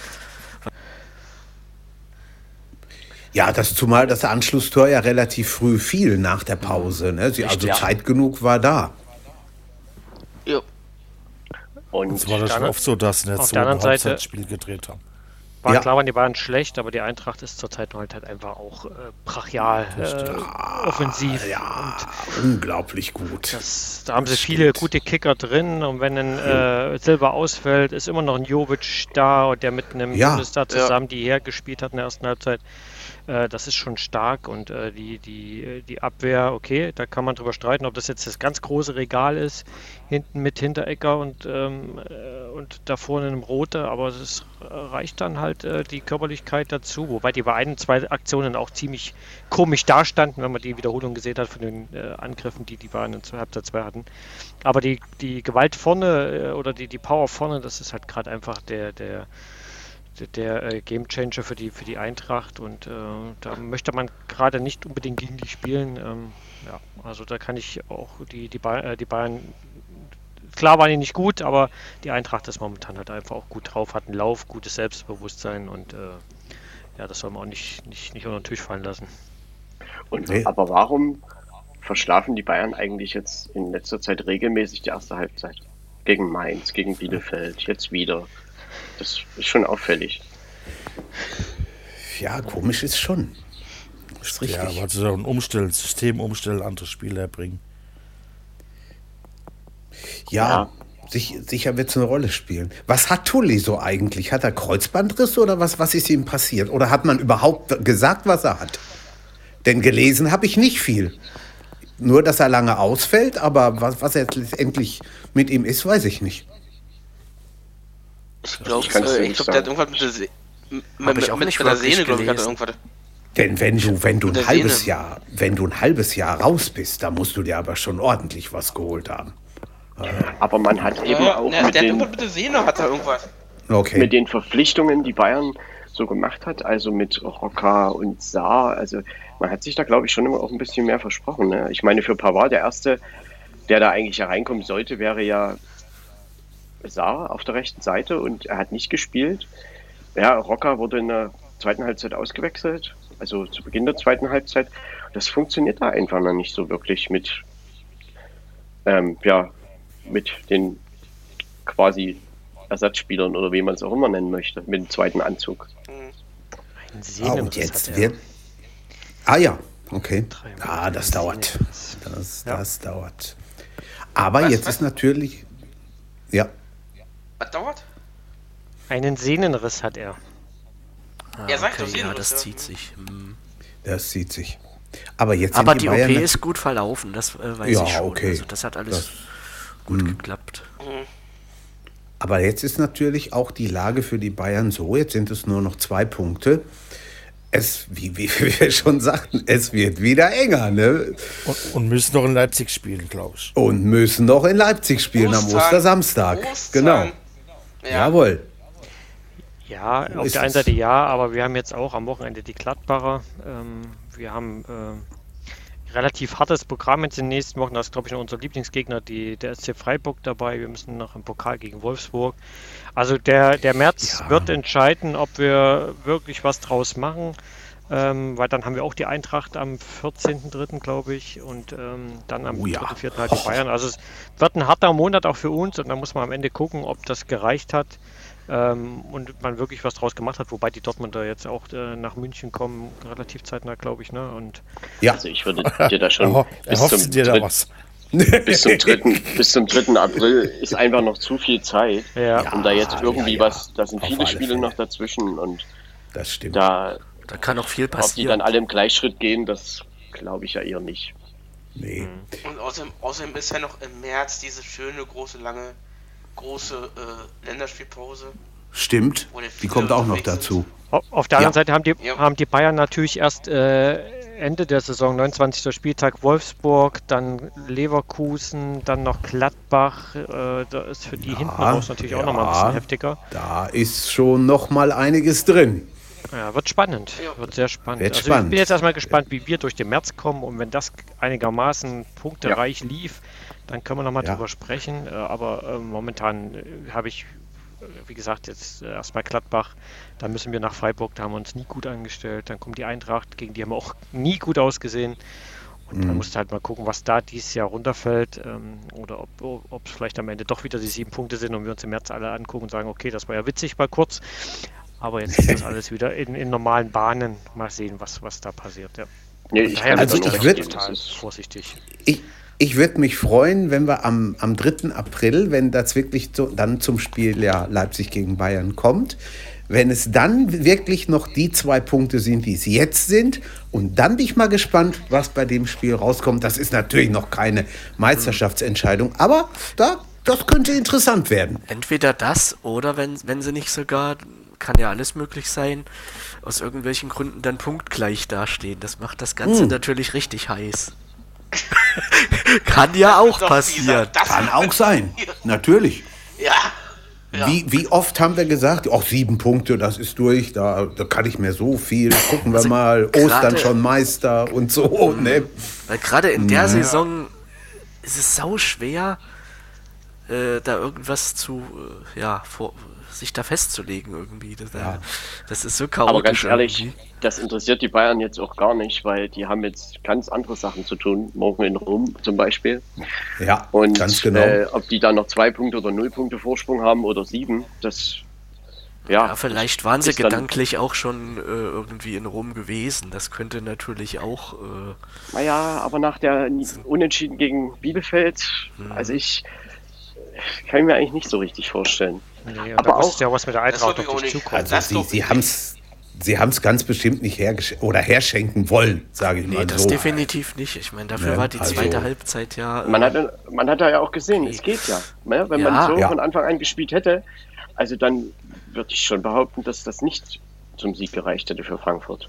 Ja, das zumal das Anschlusstor ja relativ früh fiel nach der Pause. Ne? Sie, also ja. Zeit genug war da. Ja. Und es war das schon oft so, dass jetzt so ein Seite Spiel gedreht haben. War ja. klar, die waren schlecht, aber die Eintracht ist zurzeit halt, halt einfach auch äh, brachial äh, offensiv. Ja, unglaublich gut. Das, da haben das sie stimmt. viele gute Kicker drin und wenn ein äh, Silber ausfällt, ist immer noch ein Jovic da und der mit einem ja. Bundestar zusammen, die hergespielt hat in der ersten Halbzeit. Äh, das ist schon stark und äh, die, die, die Abwehr, okay, da kann man drüber streiten, ob das jetzt das ganz große Regal ist, hinten mit Hinterecker und, ähm, äh, und da vorne einem Rote, aber es reicht dann halt äh, die Körperlichkeit dazu, wobei die bei ein, zwei Aktionen auch ziemlich komisch dastanden, wenn man die Wiederholung gesehen hat von den äh, Angriffen, die die Bayern in Halbzeit 2 hatten. Aber die, die Gewalt vorne äh, oder die, die Power vorne, das ist halt gerade einfach der, der der äh, Gamechanger für die, für die Eintracht und äh, da möchte man gerade nicht unbedingt gegen die spielen. Ähm, ja, also da kann ich auch die, die, ba äh, die Bayern, klar waren die nicht gut, aber die Eintracht ist momentan halt einfach auch gut drauf, hat einen Lauf, gutes Selbstbewusstsein und äh, ja, das soll man auch nicht, nicht, nicht unter den Tisch fallen lassen. Und, nee. Aber warum verschlafen die Bayern eigentlich jetzt in letzter Zeit regelmäßig die erste Halbzeit? Gegen Mainz, gegen Bielefeld, jetzt wieder. Das ist schon auffällig. Ja, komisch ist schon. Ist richtig. Ja, weil sie so ein Umstellen, System umstellen, andere Spieler bringen. Ja, ja. Sich, sicher wird es eine Rolle spielen. Was hat Tulli so eigentlich? Hat er Kreuzbandriss oder was, was ist ihm passiert? Oder hat man überhaupt gesagt, was er hat? Denn gelesen habe ich nicht viel. Nur, dass er lange ausfällt, aber was, was jetzt letztendlich mit ihm ist, weiß ich nicht. Ich glaube, äh, glaub, der hat irgendwas mit der, Se mit, mit, mit der Sehne, glaube ich, hat er irgendwas. Denn wenn du, wenn du ein halbes Sehne. Jahr, wenn du ein halbes Jahr raus bist, da musst du dir aber schon ordentlich was geholt haben. Aber man hat eben ja, auch ne, mit, den, mit der Sehne hat er irgendwas. Okay. Mit den Verpflichtungen, die Bayern so gemacht hat, also mit Rocker und Saar, also man hat sich da glaube ich schon immer auch ein bisschen mehr versprochen. Ne? Ich meine, für Pavard, der erste, der da eigentlich hereinkommen sollte, wäre ja Saar auf der rechten Seite und er hat nicht gespielt. Ja, Rocker wurde in der zweiten Halbzeit ausgewechselt, also zu Beginn der zweiten Halbzeit. Das funktioniert da einfach noch nicht so wirklich mit, ähm, ja, mit den quasi Ersatzspielern oder wie man es auch immer nennen möchte, mit dem zweiten Anzug. Ah, und jetzt wird. Ah ja, okay. Ah, das dauert. Das, das ja. dauert. Aber was, jetzt was? ist natürlich. Ja. Was dauert? Einen Sehnenriss hat er. Ah, er sagt okay, ja, das zieht sich. Hm. Das zieht sich. Aber jetzt Aber die, die OP ist gut verlaufen, das äh, weiß ja, ich schon. Okay. Also das hat alles das, gut mh. geklappt. Mhm. Aber jetzt ist natürlich auch die Lage für die Bayern so, jetzt sind es nur noch zwei Punkte. Es, wie, *laughs* wie wir schon sagten, es wird wieder enger. Ne? Und, und müssen noch in Leipzig spielen, glaube ich. Und müssen noch in Leipzig spielen Ostern. am Ostersamstag. Ostern. Genau. Ja. Jawohl. Ja, auf der einen Seite ja, aber wir haben jetzt auch am Wochenende die Gladbacher. Ähm, wir haben äh, relativ hartes Programm in den nächsten Wochen. Da ist, glaube ich, noch unser Lieblingsgegner, die, der SC Freiburg dabei. Wir müssen noch im Pokal gegen Wolfsburg. Also der, der März ja. wird entscheiden, ob wir wirklich was draus machen. Ähm, weil dann haben wir auch die Eintracht am 14.03., glaube ich, und ähm, dann am oh, ja. 3.04. halt die Bayern. Also es wird ein harter Monat auch für uns und dann muss man am Ende gucken, ob das gereicht hat ähm, und man wirklich was draus gemacht hat, wobei die Dortmunder jetzt auch äh, nach München kommen, relativ zeitnah, glaube ich. Ne? Und ja, also ich würde dir da schon bis, zum dir da was? bis, zum 3., bis zum 3. April ist einfach noch zu viel Zeit, ja. um da jetzt irgendwie ja, ja. was, da sind viele Spiele Fälle. noch dazwischen und das stimmt. Da, da kann auch viel passieren. Ob die dann alle im Gleichschritt gehen, das glaube ich ja eher nicht. Nee. Mhm. Und außerdem, außerdem ist ja noch im März diese schöne, große, lange, große äh, Länderspielpause. Stimmt, die kommt auch noch dazu. Auf der anderen ja. Seite haben die, ja. haben die Bayern natürlich erst äh, Ende der Saison, 29. Spieltag Wolfsburg, dann Leverkusen, dann noch Gladbach. Äh, da ist für die ja, hinten raus natürlich auch nochmal ein bisschen heftiger. Da ist schon nochmal einiges drin. Ja, wird spannend. Wird sehr spannend. Wird also spannend. ich bin jetzt erstmal gespannt, wie wir durch den März kommen und wenn das einigermaßen punktereich ja. lief, dann können wir nochmal ja. drüber sprechen. Äh, aber äh, momentan äh, habe ich, äh, wie gesagt, jetzt äh, erstmal Gladbach. Dann müssen wir nach Freiburg, da haben wir uns nie gut angestellt. Dann kommt die Eintracht, gegen die haben wir auch nie gut ausgesehen. Und mhm. dann musst du halt mal gucken, was da dieses Jahr runterfällt ähm, oder ob es vielleicht am Ende doch wieder die sieben Punkte sind und wir uns im März alle angucken und sagen, okay, das war ja witzig mal kurz. Aber jetzt ist das *laughs* alles wieder in, in normalen Bahnen. Mal sehen, was, was da passiert. Ja. Nee, ich also ich würde vorsichtig. Ich, ich würde mich freuen, wenn wir am, am 3. April, wenn das wirklich so, dann zum Spiel ja, Leipzig gegen Bayern kommt, wenn es dann wirklich noch die zwei Punkte sind, wie es jetzt sind, und dann bin ich mal gespannt, was bei dem Spiel rauskommt. Das ist natürlich noch keine Meisterschaftsentscheidung, aber da, das könnte interessant werden. Entweder das oder wenn, wenn sie nicht sogar kann ja alles möglich sein, aus irgendwelchen Gründen dann punktgleich dastehen. Das macht das Ganze hm. natürlich richtig heiß. *laughs* kann ja auch passieren. Kann auch sein, natürlich. Ja. Ja. Wie, wie oft haben wir gesagt, auch sieben Punkte, das ist durch, da, da kann ich mir so viel, gucken wir also mal, Ostern schon Meister und so. *laughs* Ne? Weil gerade in der ja. Saison ist es sau schwer, äh, da irgendwas zu, äh, ja, vor, sich da festzulegen irgendwie. Das, ja. das ist so chaotisch. Aber ganz ehrlich, irgendwie. das interessiert die Bayern jetzt auch gar nicht, weil die haben jetzt ganz andere Sachen zu tun. Morgen in Rom zum Beispiel. Ja, und ganz genau. Äh, ob die da noch zwei Punkte oder null Punkte Vorsprung haben oder sieben, das ja, ja, vielleicht waren sie gedanklich auch schon äh, irgendwie in Rom gewesen. Das könnte natürlich auch. Äh, naja, aber nach der Unentschieden gegen Bielefeld, hm. also ich kann ich mir eigentlich nicht so richtig vorstellen. Nee, aber auch ja was mit der Eintracht auf dich zukommt. Also sie, sie haben es Sie haben es ganz bestimmt nicht hergesch oder herschenken wollen, sage ich nee, mal. Nee, das so. definitiv nicht. Ich meine, dafür ja, war die also zweite Halbzeit ja. Man hat, man hat ja auch gesehen, es geht ja. Ne? Wenn ja, man so ja. von Anfang an gespielt hätte, also dann würde ich schon behaupten, dass das nicht zum Sieg gereicht hätte für Frankfurt.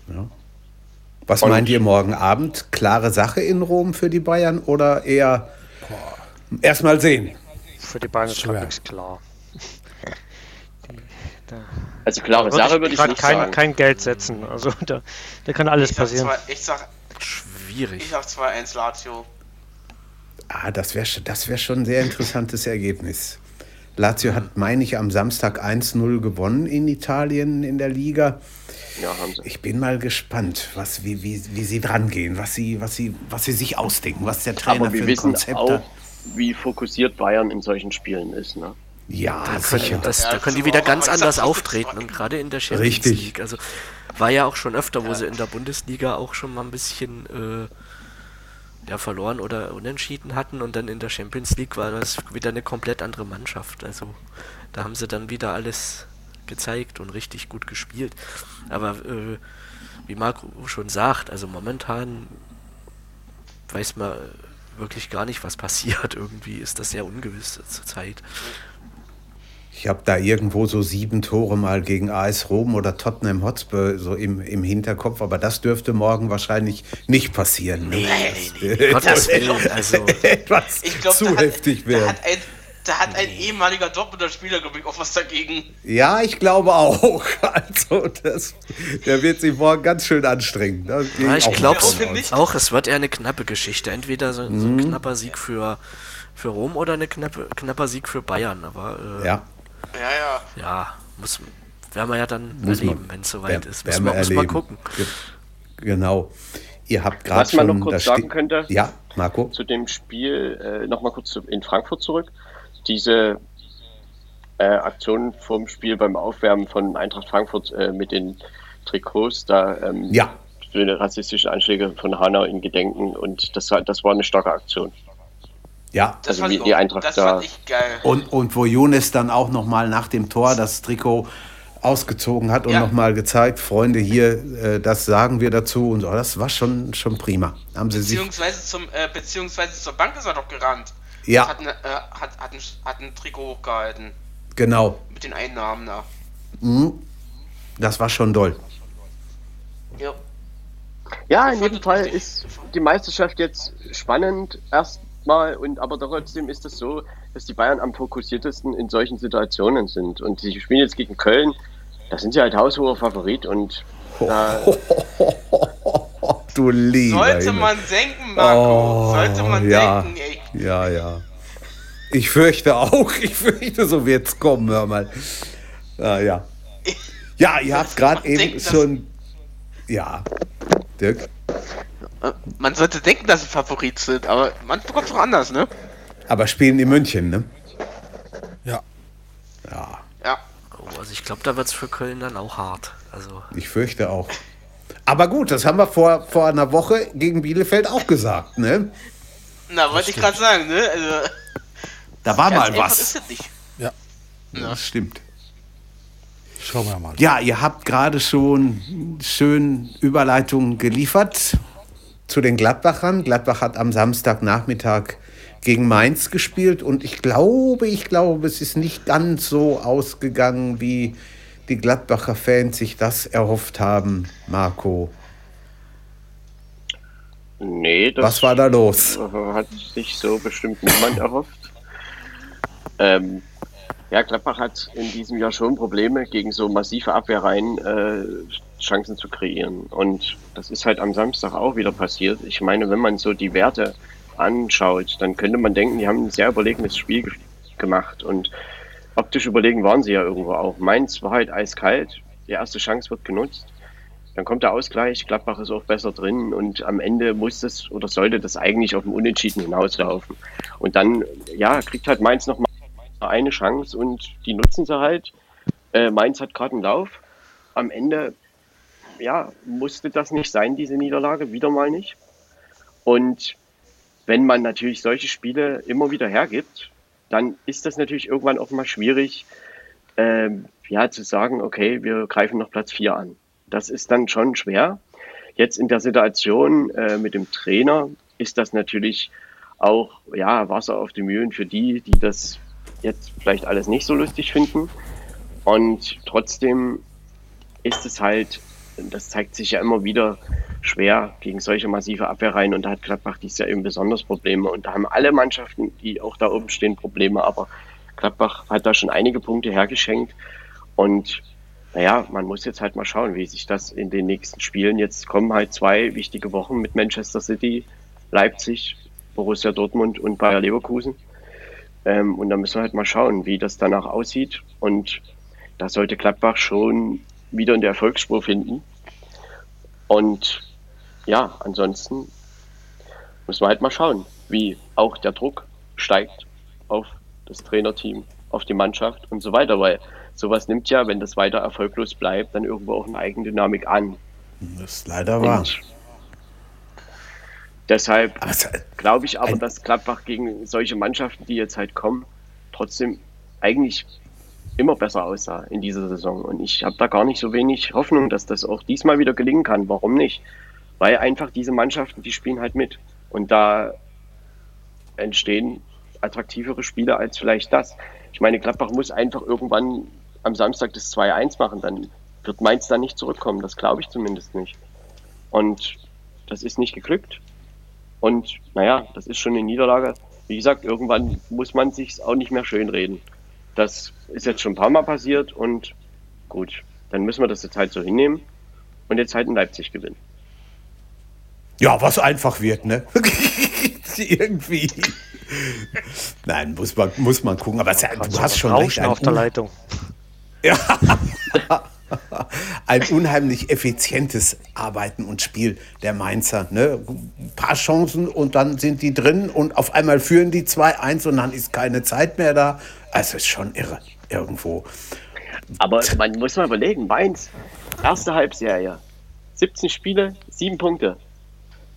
Was Und meint ihr morgen Abend? Klare Sache in Rom für die Bayern oder eher erstmal sehen? Für die Bayern ist halbwegs klar. Also klare Sache würde ich nicht kein, sagen. kein Geld setzen. Also *laughs* da, da kann alles ich passieren. Zwei, ich sag schwierig. Ich sag 2-1 Lazio. Ah, das wäre das wär schon ein sehr interessantes Ergebnis. Lazio hat, meine ich, am Samstag 1-0 gewonnen in Italien in der Liga. Ja, haben sie. Ich bin mal gespannt, was, wie, wie, wie sie dran gehen, was sie, was, sie, was sie sich ausdenken, was der Trainer Aber wir für ein wissen Konzept auch, hat. Wie fokussiert Bayern in solchen Spielen ist. Ne? Ja, da können, das, da können die wieder ganz anders auftreten und gerade in der Champions Richtig. League. Also war ja auch schon öfter, wo sie in der Bundesliga auch schon mal ein bisschen äh, ja, verloren oder unentschieden hatten und dann in der Champions League war das wieder eine komplett andere Mannschaft. Also da haben sie dann wieder alles gezeigt und richtig gut gespielt. Aber äh, wie Marco schon sagt, also momentan weiß man wirklich gar nicht, was passiert. *laughs* Irgendwie ist das sehr ungewiss zur Zeit. Ich habe da irgendwo so sieben Tore mal gegen AS Rom oder Tottenham Hotspur so im, im Hinterkopf, aber das dürfte morgen wahrscheinlich nicht passieren. Nee, nee, nee. Gottes *laughs* Willen, also *laughs* etwas glaub, zu da heftig hat, werden. Da hat, ein, da hat ein ehemaliger Dortmunder Spieler, glaube ich, auch was dagegen. Ja, ich glaube auch. *laughs* Also, das, der wird sich morgen ganz schön anstrengen. Ja, ich glaube auch, es wird eher eine knappe Geschichte. Entweder so, mhm. so ein mhm. knapper Sieg für, für Rom oder eine knappe, knapper Sieg für Bayern. Aber äh, ja. Ja, ja. Ja, muss, werden wir ja dann muss erleben, wenn es soweit ist. Muss man, muss man gucken. Genau. Ihr habt gerade schon... Was man noch kurz sagen könnte, ja, Marco? zu dem Spiel, äh, nochmal kurz in Frankfurt zurück. Diese äh, Aktion vom Spiel beim Aufwärmen von Eintracht Frankfurt äh, mit den Trikots, da ähm, ja. für eine rassistische Anschläge von Hanau in Gedenken und das, das war eine starke Aktion. Ja, das also wie die Eintracht das da. Fand ich geil. Und, und wo Younes dann auch nochmal nach dem Tor das Trikot ausgezogen hat und ja. nochmal gezeigt, Freunde, hier, äh, das sagen wir dazu und so. Das war schon, schon prima. Haben sie beziehungsweise, zum, äh, beziehungsweise zur Bank ist er doch gerannt. Ja. Hat, ne, äh, hat, hat, ein, hat ein Trikot hochgehalten. Genau. Mit den Einnahmen da. Mhm. Das war schon doll. Ja. Ja, in jedem Fall ist die Meisterschaft jetzt spannend erstmal und aber trotzdem ist es so, dass die Bayern am fokussiertesten in solchen Situationen sind. Und sie spielen jetzt gegen Köln, da sind sie halt haushoher Favorit und da *laughs* du lieber Sollte man denken, Marco. Oh, Sollte man ja, denken, ey. Ja, ja. Ich fürchte auch. Ich fürchte, so wird es kommen, hör mal. Ah, ja. Ja, ihr habt *laughs* gerade eben denken, schon. Ja. Dirk? Man sollte denken, dass sie Favorit sind, aber man bekommt doch anders, ne? Aber spielen in München, ne? Ja. Ja. Ja. Oh, also ich glaube, da wird es für Köln dann auch hart. Also. Ich fürchte auch. Aber gut, das haben wir vor, vor einer Woche gegen Bielefeld auch gesagt, ne? Na, wollte ich gerade sagen, ne? Also, da war mal was. Ist das nicht. Ja. ja. Das stimmt. Schauen wir mal. Ja, ihr habt gerade schon schön Überleitungen geliefert zu den Gladbachern. Gladbach hat am Samstagnachmittag gegen Mainz gespielt und ich glaube, ich glaube, es ist nicht ganz so ausgegangen, wie die Gladbacher Fans sich das erhofft haben, Marco. Nee, das Was war da los? Hat sich so bestimmt niemand erhofft. Ähm, ja, Gladbach hat in diesem Jahr schon Probleme, gegen so massive Abwehrreihen äh, Chancen zu kreieren. Und das ist halt am Samstag auch wieder passiert. Ich meine, wenn man so die Werte anschaut, dann könnte man denken, die haben ein sehr überlegenes Spiel ge gemacht. Und optisch überlegen waren sie ja irgendwo auch. Mainz war halt eiskalt. Die erste Chance wird genutzt. Dann kommt der Ausgleich, Gladbach ist auch besser drin und am Ende muss das oder sollte das eigentlich auf dem Unentschieden hinauslaufen. Und dann, ja, kriegt halt Mainz noch mal eine Chance und die nutzen sie halt. Äh, Mainz hat gerade einen Lauf. Am Ende, ja, musste das nicht sein, diese Niederlage, wieder mal nicht. Und wenn man natürlich solche Spiele immer wieder hergibt, dann ist das natürlich irgendwann auch mal schwierig, ähm, ja, zu sagen, okay, wir greifen noch Platz 4 an. Das ist dann schon schwer. Jetzt in der Situation äh, mit dem Trainer ist das natürlich auch ja, Wasser auf die Mühlen für die, die das jetzt vielleicht alles nicht so lustig finden. Und trotzdem ist es halt, das zeigt sich ja immer wieder, schwer gegen solche massive Abwehrreihen und da hat Gladbach dieses Jahr eben besonders Probleme und da haben alle Mannschaften, die auch da oben stehen, Probleme, aber Gladbach hat da schon einige Punkte hergeschenkt und naja, man muss jetzt halt mal schauen, wie sich das in den nächsten Spielen jetzt kommen halt zwei wichtige Wochen mit Manchester City, Leipzig, Borussia Dortmund und Bayer Leverkusen. Ähm, und da müssen wir halt mal schauen, wie das danach aussieht. Und da sollte Gladbach schon wieder in der Erfolgsspur finden. Und ja, ansonsten müssen wir halt mal schauen, wie auch der Druck steigt auf das Trainerteam, auf die Mannschaft und so weiter, weil sowas nimmt ja, wenn das weiter erfolglos bleibt, dann irgendwo auch eine Eigendynamik an. Das ist leider wahr. deshalb glaube ich aber, dass Gladbach gegen solche Mannschaften, die jetzt halt kommen, trotzdem eigentlich immer besser aussah in dieser Saison. Und ich habe da gar nicht so wenig Hoffnung, dass das auch diesmal wieder gelingen kann. Warum nicht? Weil einfach diese Mannschaften, die spielen halt mit. Und da entstehen attraktivere Spiele als vielleicht das. Ich meine, Gladbach muss einfach irgendwann am Samstag das 2-1 machen, dann wird Mainz da nicht zurückkommen. Das glaube ich zumindest nicht. Und das ist nicht geglückt. Und naja, das ist schon eine Niederlage. wie gesagt, irgendwann muss man sich auch nicht mehr schönreden. Das ist jetzt schon ein paar Mal passiert und gut, dann müssen wir das jetzt halt so hinnehmen und jetzt halt in Leipzig gewinnen. Ja, was einfach wird, ne? *laughs* Irgendwie. Nein, muss man, muss man gucken. Aber ja, du hast schon recht. auf der Leitung. Ja. *laughs* ein unheimlich effizientes Arbeiten und Spiel der Mainzer. Ne? Ein paar Chancen und dann sind die drin und auf einmal führen die 2-1 und dann ist keine Zeit mehr da. Also ist schon irre irgendwo. Aber man muss mal überlegen, Mainz, erste Halbserie, 17 Spiele, 7 Punkte.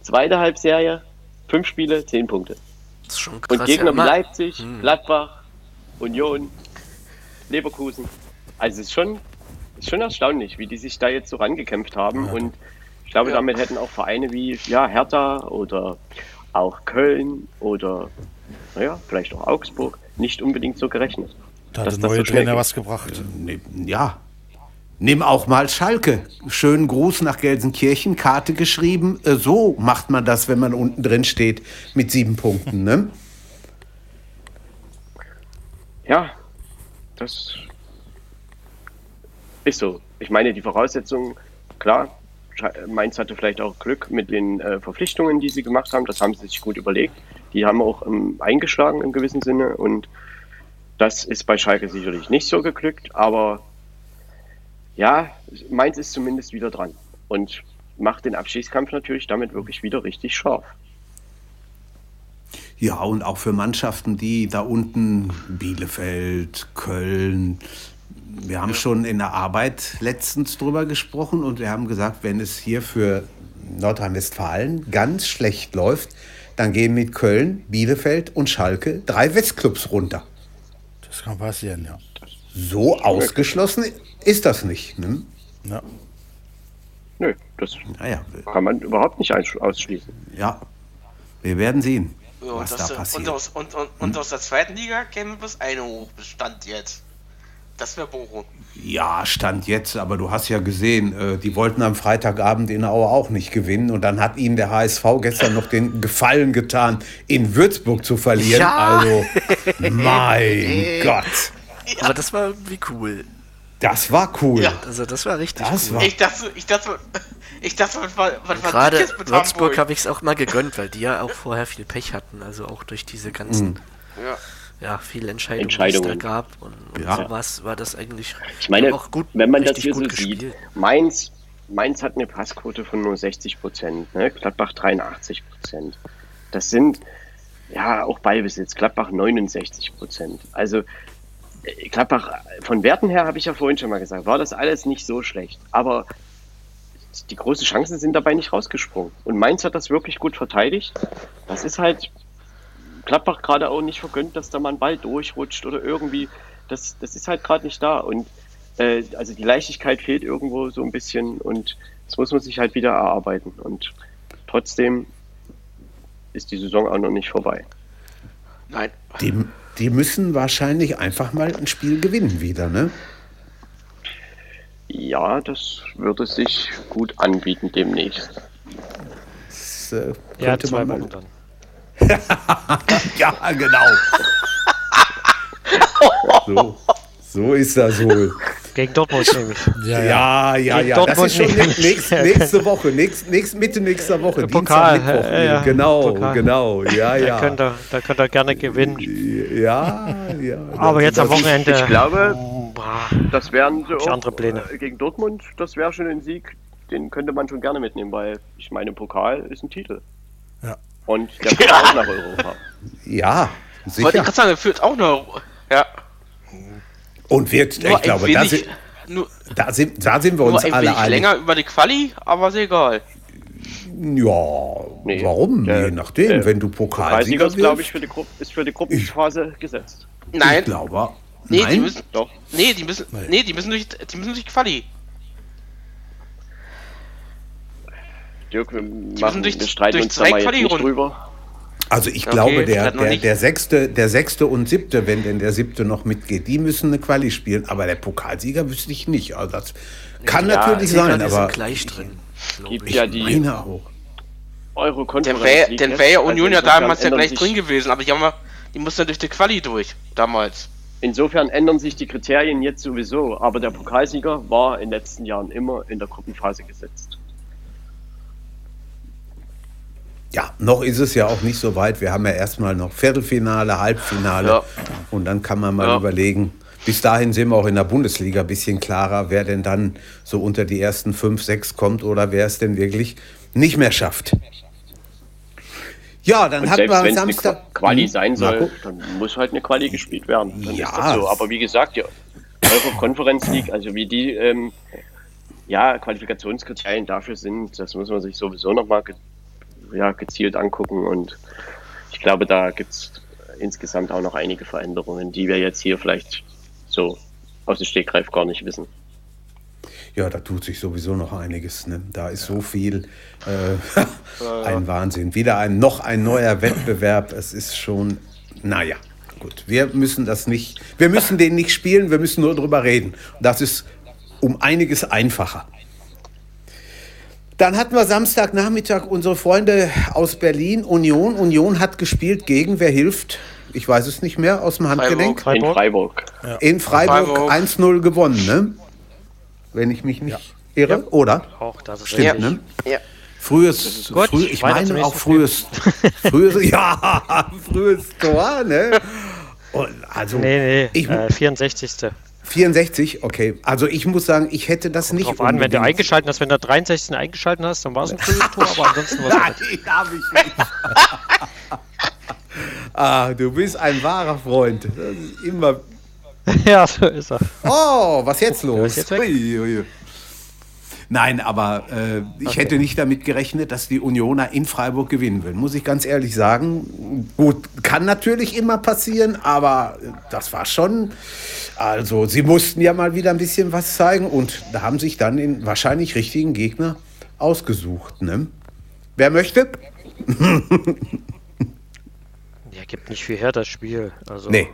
Zweite Halbserie, 5 Spiele, 10 Punkte. Das ist schon krass, und Gegner ja, Leipzig, hm. Gladbach, Union, Leverkusen. Also es ist schon ist schon erstaunlich, wie die sich da jetzt so rangekämpft haben. Ja. Und ich glaube, ja. damit hätten auch Vereine wie ja, Hertha oder auch Köln oder naja, vielleicht auch Augsburg nicht unbedingt so gerechnet. Da hat der neue so Trainer was gebracht. Äh, ja. Nimm auch mal Schalke. Schönen Gruß nach Gelsenkirchen, Karte geschrieben. Äh, so macht man das, wenn man unten drin steht mit sieben Punkten, ne? *laughs* Ja, das ist so. Ich meine, die Voraussetzungen, klar, Mainz hatte vielleicht auch Glück mit den äh, Verpflichtungen, die sie gemacht haben. Das haben sie sich gut überlegt. Die haben auch ähm, eingeschlagen im gewissen Sinne und das ist bei Schalke sicherlich nicht so geglückt, aber ja, Mainz ist zumindest wieder dran und macht den Abschießkampf natürlich damit wirklich wieder richtig scharf. Ja, und auch für Mannschaften, die da unten Bielefeld, Köln, wir haben schon in der Arbeit letztens drüber gesprochen und wir haben gesagt, wenn es hier für Nordrhein-Westfalen ganz schlecht läuft, dann gehen mit Köln, Bielefeld und Schalke drei Westclubs runter. Das kann passieren, ja. So ausgeschlossen ist das nicht. Ne? Ja. Nö, das naja. kann man überhaupt nicht ausschließen. Ja, wir werden sehen, ja, was da passiert. Und aus, und, und, und hm? aus der zweiten Liga käme bis eine Hochbestand jetzt. Das wäre Bochum. Ja, stand jetzt, aber du hast ja gesehen, äh, die wollten am Freitagabend in Aue auch nicht gewinnen und dann hat ihnen der HSV gestern noch den Gefallen getan, in Würzburg zu verlieren. Ja. Also, mein *laughs* Gott. Aber das war irgendwie cool. Das war cool. Ja. Also das war richtig das cool. War ich dachte, ich dachte, ich dachte, was war, was war Gerade Würzburg habe ich es auch mal gegönnt, weil die ja auch vorher viel Pech hatten, also auch durch diese ganzen mhm. ja ja, viele Entscheidungen, Entscheidungen. die es da gab und, und ja. sowas war das eigentlich ich meine, auch gut, wenn man das hier so gespielt. sieht, Mainz, Mainz hat eine Passquote von nur 60 Prozent, ne? Gladbach 83 Prozent. Das sind ja auch Ballbesitz, Gladbach 69 Prozent. Also äh, Gladbach, von Werten her habe ich ja vorhin schon mal gesagt, war das alles nicht so schlecht. Aber die großen Chancen sind dabei nicht rausgesprungen. Und Mainz hat das wirklich gut verteidigt. Das ist halt Gladbach gerade auch nicht vergönnt, dass da mal ein Ball durchrutscht oder irgendwie. Das, das ist halt gerade nicht da. Und äh, also die Leichtigkeit fehlt irgendwo so ein bisschen und das muss man sich halt wieder erarbeiten. Und trotzdem ist die Saison auch noch nicht vorbei. Nein. Die, die müssen wahrscheinlich einfach mal ein Spiel gewinnen wieder, ne? Ja, das würde sich gut anbieten demnächst. Das, äh, ja, zwei Wochen dann. *laughs* ja, genau. So, so ist das wohl. Gegen Dortmund nämlich. Ja, ja, ja. ja. Das ist schon nächste, nächste Woche, nächste, nächste, Mitte nächster Woche. Pokal, Dienstag, Mittwoch. Äh, ja, genau, Pokal. genau. Ja, ja. Da könnt, ihr, da könnt ihr gerne gewinnen. Ja, ja. Aber jetzt am Wochenende. Ich glaube, das wären so andere Pläne. Äh, gegen Dortmund, das wäre schon ein Sieg. Den könnte man schon gerne mitnehmen, weil ich meine, Pokal ist ein Titel. Ja. Und *laughs* der führt ja. auch nach Europa. Ja, sicher. Wollte ich gerade sagen, er führt auch nach Europa. Ja. Und wird, nur ich glaube, da sind, nur, da, sind, da sind wir uns ein alle einig. länger über die Quali, aber ist egal. Ja, nee, warum? Der, Je nachdem, der, wenn du Pokalsieger bist. glaube ich, für die ist für die Gruppenphase gesetzt. Nein. Ich glaube. Nee, Nein? die müssen. Doch. Nee, die müssen. Nee, die müssen durch, die müssen durch Quali. Dirk, wir, machen, durch, wir streiten durch uns da mal jetzt nicht drüber. Also ich okay, glaube, der, der, der, sechste, der sechste und siebte, wenn denn der siebte noch mitgeht, die müssen eine Quali spielen. Aber der Pokalsieger wüsste ich nicht. Also das kann ja, natürlich sein, aber gleich drin. Gibt ja die, meine auch. Euro Dann wäre wär ja Union also ja damals ja gleich drin gewesen, aber die, haben wir, die mussten durch die Quali durch, damals. Insofern ändern sich die Kriterien jetzt sowieso, aber der Pokalsieger war in den letzten Jahren immer in der Gruppenphase gesetzt. Ja, noch ist es ja auch nicht so weit. Wir haben ja erstmal noch Viertelfinale, Halbfinale ja. und dann kann man mal ja. überlegen. Bis dahin sind wir auch in der Bundesliga ein bisschen klarer, wer denn dann so unter die ersten fünf, sechs kommt oder wer es denn wirklich nicht mehr schafft. Ja, dann hat man Samstag. Eine Quali hm? sein soll, dann muss halt eine Quali gespielt werden. Dann ja. So. Aber wie gesagt, die Euro Conference League, also wie die ähm, ja, Qualifikationskriterien dafür sind, das muss man sich sowieso nochmal ja, gezielt angucken. Und ich glaube, da gibt es insgesamt auch noch einige Veränderungen, die wir jetzt hier vielleicht so aus dem Stegreif gar nicht wissen. Ja, da tut sich sowieso noch einiges. Ne? Da ist so viel äh, *laughs* ein Wahnsinn. Wieder ein noch ein neuer Wettbewerb. Es ist schon, naja, gut. Wir müssen das nicht, wir müssen den nicht spielen, wir müssen nur drüber reden. Das ist um einiges einfacher. Dann hatten wir Samstagnachmittag unsere Freunde aus Berlin, Union. Union hat gespielt gegen, wer hilft? Ich weiß es nicht mehr, aus dem Handgelenk. Freiburg. In Freiburg. Ja. In Freiburg, Freiburg. 1-0 gewonnen, ne? wenn ich mich nicht ja. irre, ja. oder? Auch das ist Stimmt, ja. ne? Ja. Frühes, früh, ich meine auch frühes, frühes, *laughs* ja, frühes Tor, ne? Und also, nee, nee, ich, äh, 64. 64, okay. Also ich muss sagen, ich hätte das Kommt nicht. Drauf an, wenn du eingeschaltet hast, wenn du 63. eingeschaltet hast, dann war es ein frühes Tor, aber ansonsten war es. *laughs* Nein, habe ich nicht. *laughs* ah, du bist ein wahrer Freund. Das ist immer *laughs* ja, so ist er. Oh, was jetzt los? Jetzt Nein, aber äh, ich okay. hätte nicht damit gerechnet, dass die Unioner in Freiburg gewinnen will. Muss ich ganz ehrlich sagen. Gut, kann natürlich immer passieren, aber das war schon. Also, sie mussten ja mal wieder ein bisschen was zeigen und da haben sich dann den wahrscheinlich richtigen Gegner ausgesucht. Ne? Wer möchte? *laughs* ja, gibt nicht viel her, das Spiel. Also, nee.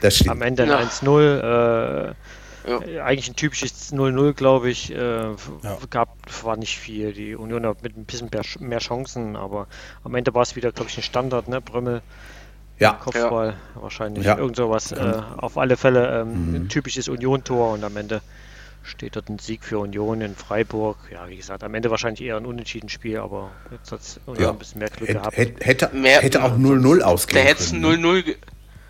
Das stimmt. Am Ende ein 1-0. Äh, ja. Eigentlich ein typisches 0-0, glaube ich. Äh, ja. Gab, war nicht viel. Die Union hat mit ein bisschen mehr, mehr Chancen, aber am Ende war es wieder, glaube ich, ein Standard, ne? Brümmel. Ja. Kopfball ja. wahrscheinlich. Ja. Irgend sowas. Äh, auf alle Fälle ähm, mhm. ein typisches Union-Tor und am Ende steht dort ein Sieg für Union in Freiburg. Ja, wie gesagt, am Ende wahrscheinlich eher ein unentschieden Spiel, aber jetzt hat es ja. ein bisschen mehr Glück Hätt, gehabt. Hätte, hätte auch 0-0 ausgehen Da hätte es 0-0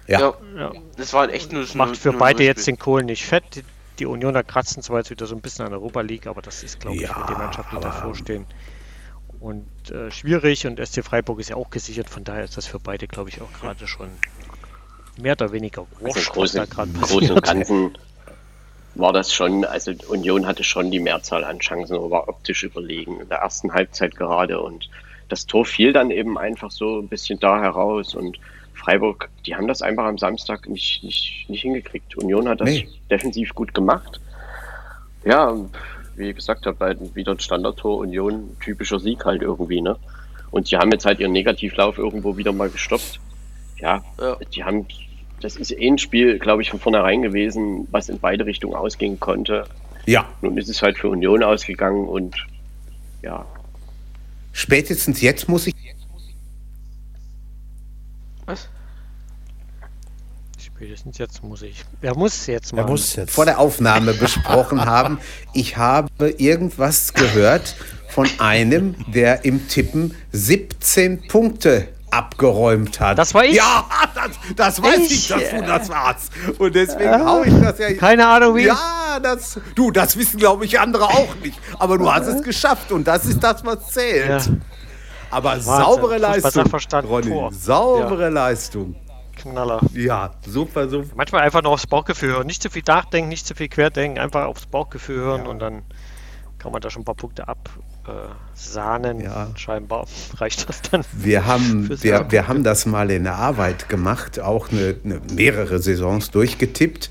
ja. ja. Das war echt nur Macht für beide jetzt den Kohl nicht fett. Die, die Unioner kratzen zwar jetzt wieder so ein bisschen an der Europa League, aber das ist, glaube ich, ja, für die Mannschaft, die davor stehen. Und äh, schwierig und SC Freiburg ist ja auch gesichert, von daher ist das für beide, glaube ich, auch gerade schon mehr oder weniger wurscht, also groß, was da gerade passiert. und Ganzen war das schon, also Union hatte schon die Mehrzahl an Chancen, aber war optisch überlegen in der ersten Halbzeit gerade und das Tor fiel dann eben einfach so ein bisschen da heraus und Freiburg, die haben das einfach am Samstag nicht, nicht, nicht hingekriegt. Union hat das nee. defensiv gut gemacht. Ja, wie gesagt habe, wieder ein Standardtor Union, typischer Sieg halt irgendwie, ne? Und die haben jetzt halt ihren Negativlauf irgendwo wieder mal gestoppt. Ja, ja. die haben, das ist eh ein Spiel, glaube ich, von vornherein gewesen, was in beide Richtungen ausgehen konnte. Ja. Nun ist es halt für Union ausgegangen und ja. Spätestens jetzt muss ich was? Spätestens jetzt muss ich. Er muss jetzt mal. Er muss jetzt. Vor der Aufnahme besprochen haben. Ich habe irgendwas gehört von einem, der im Tippen 17 Punkte abgeräumt hat. Das war ich? Ja, das, das weiß ich, ich dass du das warst. Und deswegen äh, hau ich das ja. Keine Ahnung wie. Ja, das. Du, das wissen, glaube ich, andere auch nicht. Aber du hast es geschafft und das ist das, was zählt. Ja. Aber Wahnsinn. saubere Leistung. Ronny, saubere ja. Leistung. Knaller. Ja, super, super. Manchmal einfach nur aufs Bauchgefühl hören. Nicht zu viel nachdenken, nicht zu viel querdenken, einfach aufs Bauchgefühl hören ja. und dann kann man da schon ein paar Punkte absahnen. Ja. Scheinbar *laughs* reicht das dann. Wir haben, *laughs* wir, wir haben das mal in der Arbeit gemacht, auch eine, eine, mehrere Saisons durchgetippt.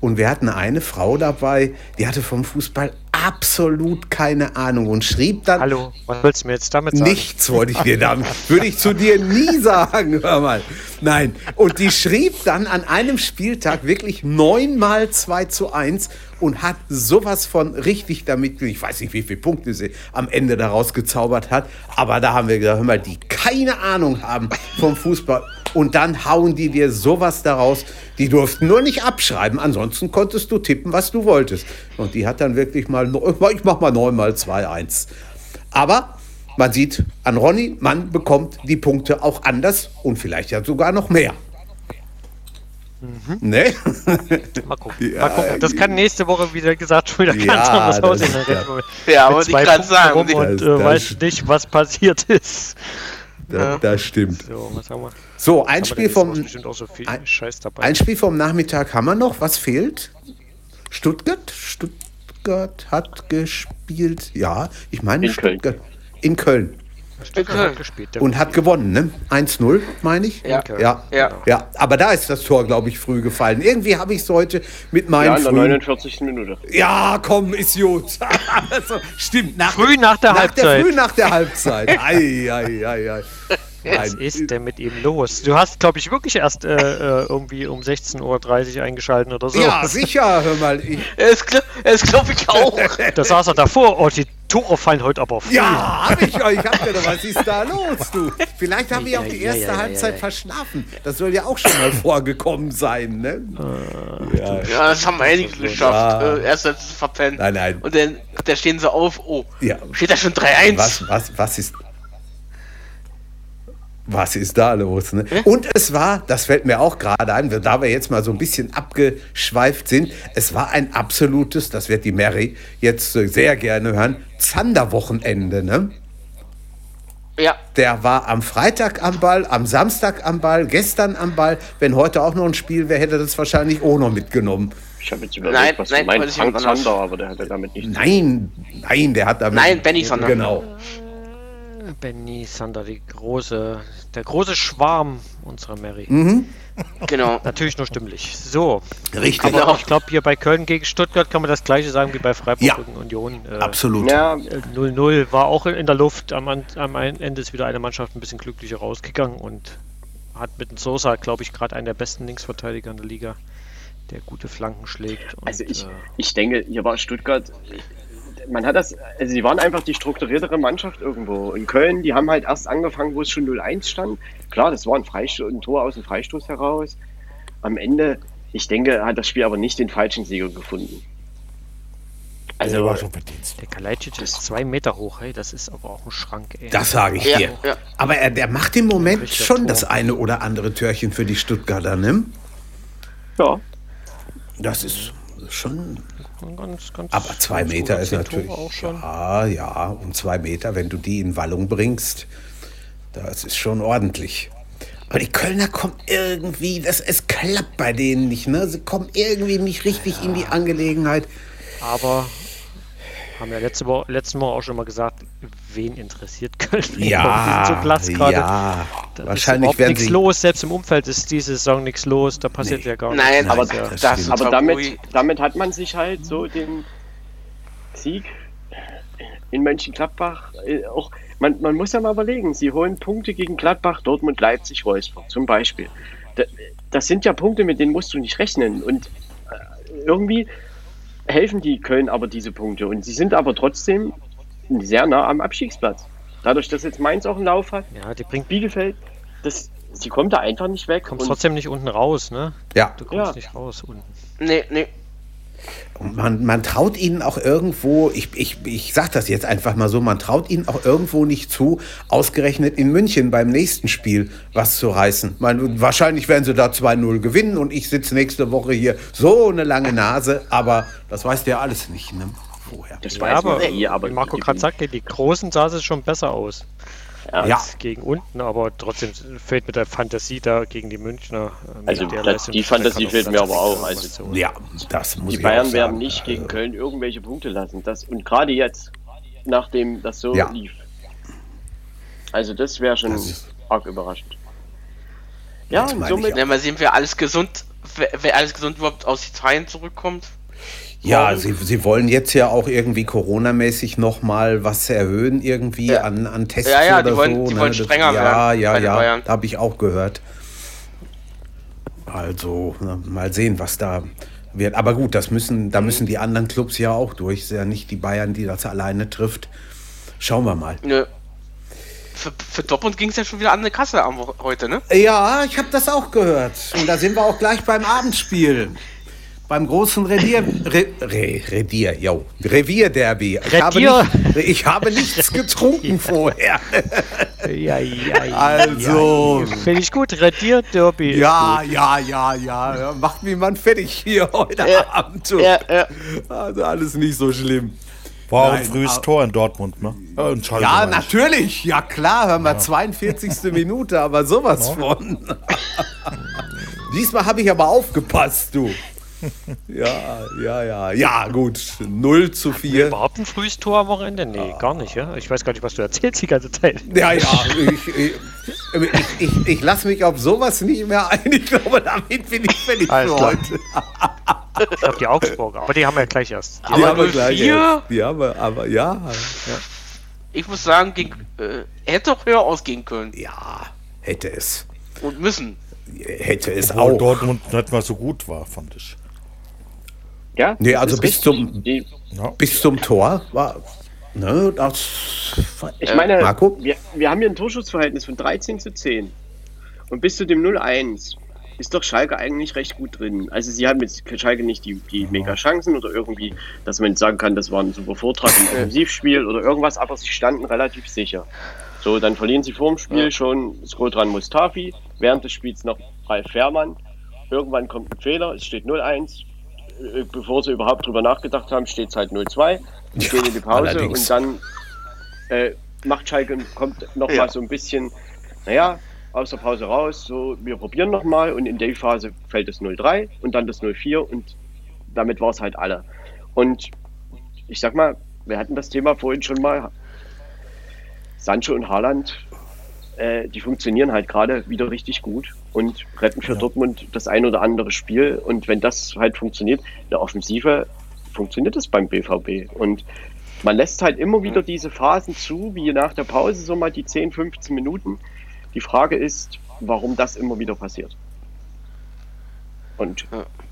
Und wir hatten eine Frau dabei, die hatte vom Fußball absolut keine Ahnung und schrieb dann. Hallo, was willst du mir jetzt damit sagen? Nichts wollte ich dir damit. würde ich zu dir nie *laughs* sagen, hör mal. Nein. Und die schrieb dann an einem Spieltag wirklich neunmal 2 zu 1 und hat sowas von richtig damit, ich weiß nicht, wie viele Punkte sie am Ende daraus gezaubert hat, aber da haben wir gesagt, hör mal, die keine Ahnung haben vom Fußball und dann hauen die dir sowas daraus. Die durften nur nicht abschreiben, ansonsten konntest du tippen, was du wolltest. Und die hat dann wirklich mal, ich mach mal 9 mal 2, 1. Aber man sieht an Ronny, man bekommt die Punkte auch anders und vielleicht ja sogar noch mehr. Mhm. Ne? *laughs* Mal gucken. Ja, Mal gucken. Das kann nächste Woche, wie gesagt, schon wieder ganz ja, anders aussehen. Ja, ja wollte ich gerade sagen. Und das, äh, weiß nicht, was passiert ist. Da, das stimmt. So, was haben wir? So, ein Spiel vom so ein, ein, Spiel vom Nachmittag haben wir noch. Was fehlt? Stuttgart? Stuttgart hat gespielt. Ja, ich meine in Stuttgart. Köln. In Köln. Hat gespielt, und hat gewonnen, ne? 1-0, meine ich. Ja. Ja. ja. ja. Aber da ist das Tor, glaube ich, früh gefallen. Irgendwie habe ich es heute mit meinen. Ja, in der 49. Minute. Ja, komm, ist gut. *laughs* also, stimmt. Nach, früh nach der nach Halbzeit. Der, früh nach der Halbzeit. ei, ei, ei, ei. Was ist denn mit ihm los? Du hast, glaube ich, wirklich erst äh, äh irgendwie um 16.30 Uhr eingeschalten oder so. Ja, sicher, hör mal. Ich. *laughs* Es, es glaube ich auch. *laughs* da saß er davor. Oh, die Tore fallen heute aber früh. Ja, hab ich euch. Hab gedacht, was ist da los, du? Vielleicht haben wir auch die erste ja, ja, ja, Halbzeit verschlafen. Das soll ja auch schon mal vorgekommen sein, ne? ja, ja, das haben einige geschafft. Äh, erst als verpennt. Nein, nein. Und dann, dann stehen sie auf. Oh, steht da schon 3-1. Was, was, was ist was ist da los? Ne? Und es war, das fällt mir auch gerade ein, da wir jetzt mal so ein bisschen abgeschweift sind, es war ein absolutes, das wird die Mary jetzt sehr gerne hören, Zanderwochenende, ne? Ja. Der war am Freitag am Ball, am Samstag am Ball, gestern am Ball. Wenn heute auch noch ein Spiel wäre, hätte er das wahrscheinlich auch noch mitgenommen. Ich habe jetzt überlegt, nein, was nein, du meinst, Frank Zander, aber der hat damit nicht. Nein, nein, der hat damit. Nein, Benny Zander. Genau. Benny Sander, die große, der große Schwarm unserer Mary. Mhm. Genau. Natürlich nur stimmlich. So. Richtig. Aber genau. ich glaube, hier bei Köln gegen Stuttgart kann man das gleiche sagen wie bei Freiburg ja. gegen Union. Äh, Absolut. Ja. 0-0 war auch in der Luft. Am, am Ende ist wieder eine Mannschaft ein bisschen glücklicher rausgegangen und hat mit dem Sosa, glaube ich, gerade einen der besten Linksverteidiger in der Liga, der gute Flanken schlägt. Und, also ich, äh, ich denke, hier war Stuttgart man hat das, also sie waren einfach die strukturiertere Mannschaft irgendwo. In Köln, die haben halt erst angefangen, wo es schon 0-1 stand. Klar, das war ein, Freistoß, ein Tor aus dem Freistoß heraus. Am Ende, ich denke, hat das Spiel aber nicht den falschen Sieger gefunden. Also, der war schon verdient. Der Kalajdzic ist zwei Meter hoch, hey, das ist aber auch ein Schrank, ey. Das sage ich ja, dir. Ja. Aber er, der macht im Moment schon Tor. das eine oder andere Türchen für die Stuttgarter, ne? Ja. Das ist schon Ganz, ganz Aber zwei Meter ist natürlich. Ja, ja, und zwei Meter, wenn du die in Wallung bringst, das ist schon ordentlich. Aber die Kölner kommen irgendwie, das, es klappt bei denen nicht, ne? Sie kommen irgendwie nicht richtig ja. in die Angelegenheit. Aber haben ja letzte Woche, letzten Mal auch schon mal gesagt, wen interessiert Köln? Ja, Platz ja. Da wahrscheinlich ist nichts los. Selbst im Umfeld ist diese Saison nichts los. Da passiert nee. ja gar nichts. Nein, aber, das, das aber damit, damit hat man sich halt so den Sieg in Mönchengladbach äh, auch. Man, man muss ja mal überlegen, sie holen Punkte gegen Gladbach, Dortmund, Leipzig, Wolfsburg zum Beispiel. Das sind ja Punkte, mit denen musst du nicht rechnen. Und äh, irgendwie helfen die Köln aber diese Punkte. Und sie sind aber trotzdem sehr nah am Abstiegsplatz. Dadurch, dass jetzt Mainz auch einen Lauf hat, ja, die bringt Bielefeld, das, sie kommt da einfach nicht weg. Kommst trotzdem nicht unten raus, ne? Ja. Du kommst ja. nicht raus unten. Nee, nee. Und man, man traut ihnen auch irgendwo, ich, ich, ich sage das jetzt einfach mal so, man traut ihnen auch irgendwo nicht zu, ausgerechnet in München beim nächsten Spiel was zu reißen. Man, wahrscheinlich werden sie da 2-0 gewinnen und ich sitze nächste Woche hier so eine lange Nase, aber das weißt du ja alles nicht. Ne? Vorher. Das ja, weiß aber, man ja, aber Marco gerade sagte, die Großen sah es schon besser aus ja. gegen unten, aber trotzdem fehlt mir der Fantasie da gegen die Münchner. Äh, also das, die Fantasie fehlt mir aber auch. Also ja, das muss Die Bayern werden nicht gegen Köln irgendwelche Punkte lassen. Das, und gerade jetzt, nachdem das so ja. lief. Also das wäre schon das arg überraschend. Ja, und somit. Ja, mal sehen, wer alles gesund, wer, wer alles gesund überhaupt aus Italien zurückkommt. Ja, sie, sie wollen jetzt ja auch irgendwie Corona-mäßig nochmal was erhöhen, irgendwie ja. an, an Tests ja, ja, oder die wollen, so. Die ne? wollen strenger das, werden. Ja, ja, ja, habe ich auch gehört. Also, na, mal sehen, was da wird. Aber gut, das müssen, da müssen die anderen Clubs ja auch durch. Es ist ja nicht die Bayern, die das alleine trifft. Schauen wir mal. Nö. Für, für Dortmund ging es ja schon wieder an eine Kasse heute, ne? Ja, ich habe das auch gehört. Und da sind wir auch gleich beim Abendspiel beim großen Redier, *laughs* Re, Re, Redier, yo, Revierderby. Ich, habe nicht, ich habe nichts *laughs* getrunken vorher. *laughs* Ja, ja, ja. Also. Ja, Finde ich gut, Redier-Derby. Ja, ja, ja, ja. Macht mich man fertig hier heute ja, Abend. Ja, ja. Also alles nicht so schlimm. War Nein, ein frühes Tor in Dortmund, ne? Äh, ja, natürlich. Ja, klar, hören wir, ja. 42. Minute, aber sowas ja. von. Diesmal habe ich aber aufgepasst, du *laughs* ja, ja, ja. Ja, gut. 0 zu 4. Überhaupt ein frühes Tor am Wochenende? Nee, gar nicht, ja? Ich weiß gar nicht, was du erzählst die ganze Zeit. Ja, ja. Ich, ich, ich, ich, ich lasse mich auf sowas nicht mehr ein. Ich glaube, damit bin ich fertig Alles für heute. Ich glaube, die Augsburger. Aber die haben wir gleich erst. Die aber haben wir gleich erst. Die haben wir, aber ja. ja. Ich muss sagen, ging, äh, hätte auch höher ausgehen können. Ja, hätte es. Und müssen. Hätte es Obwohl auch. Dortmund nicht mal so gut war, fand ich. Ja, nee, also bis zum, die, bis zum Tor war. Ne, das, ich meine, Marco? Wir, wir haben hier ein Torschussverhältnis von 13 zu 10. Und bis zu dem 0-1 ist doch Schalke eigentlich recht gut drin. Also sie haben mit Schalke nicht die, die mega Chancen oder irgendwie, dass man sagen kann, das war ein super Vortrag im *laughs* Offensivspiel oder irgendwas, aber sie standen relativ sicher. So, dann verlieren sie vor dem Spiel ja. schon Skodran Mustafi, während des Spiels noch Ralf Fährmann. Irgendwann kommt ein Fehler, es steht 0-1, äh, bevor sie überhaupt drüber nachgedacht haben, steht es halt 0-2. Die ja, gehen in die Pause allerdings. und dann äh, macht Schalke, kommt nochmal ja. so ein bisschen, naja, aus der Pause raus, so, wir probieren nochmal und in der Phase fällt das 0-3 und dann das 0-4 und damit war es halt alle. Und ich sag mal, wir hatten das Thema vorhin schon mal. Sancho und Haaland äh, die funktionieren halt gerade wieder richtig gut und retten für ja. Dortmund das ein oder andere Spiel. Und wenn das halt funktioniert, der Offensive funktioniert es beim BVB. Und man lässt halt immer wieder diese Phasen zu, wie nach der Pause, so mal die 10, 15 Minuten. Die Frage ist, warum das immer wieder passiert. Und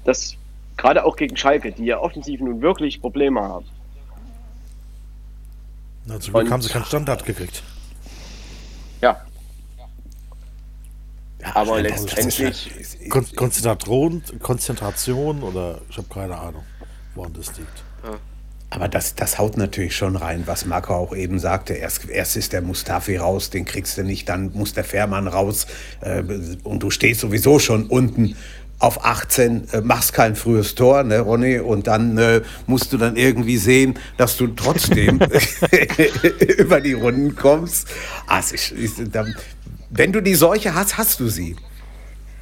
das gerade auch gegen Schalke, die ja offensiv nun wirklich Probleme haben. Na, zum Glück haben sie keinen Standard gekriegt. Ja, aber letztendlich. Kon Konzentration, Konzentration oder ich habe keine Ahnung, woran das liegt. Aber das, das haut natürlich schon rein, was Marco auch eben sagte. Erst, erst ist der Mustafi raus, den kriegst du nicht, dann muss der Fährmann raus äh, und du stehst sowieso schon unten auf 18, äh, machst kein frühes Tor, ne, Ronny, und dann äh, musst du dann irgendwie sehen, dass du trotzdem *laughs* *laughs* über die Runden kommst. Also ich, ich, dann, wenn du die Seuche hast, hast du sie.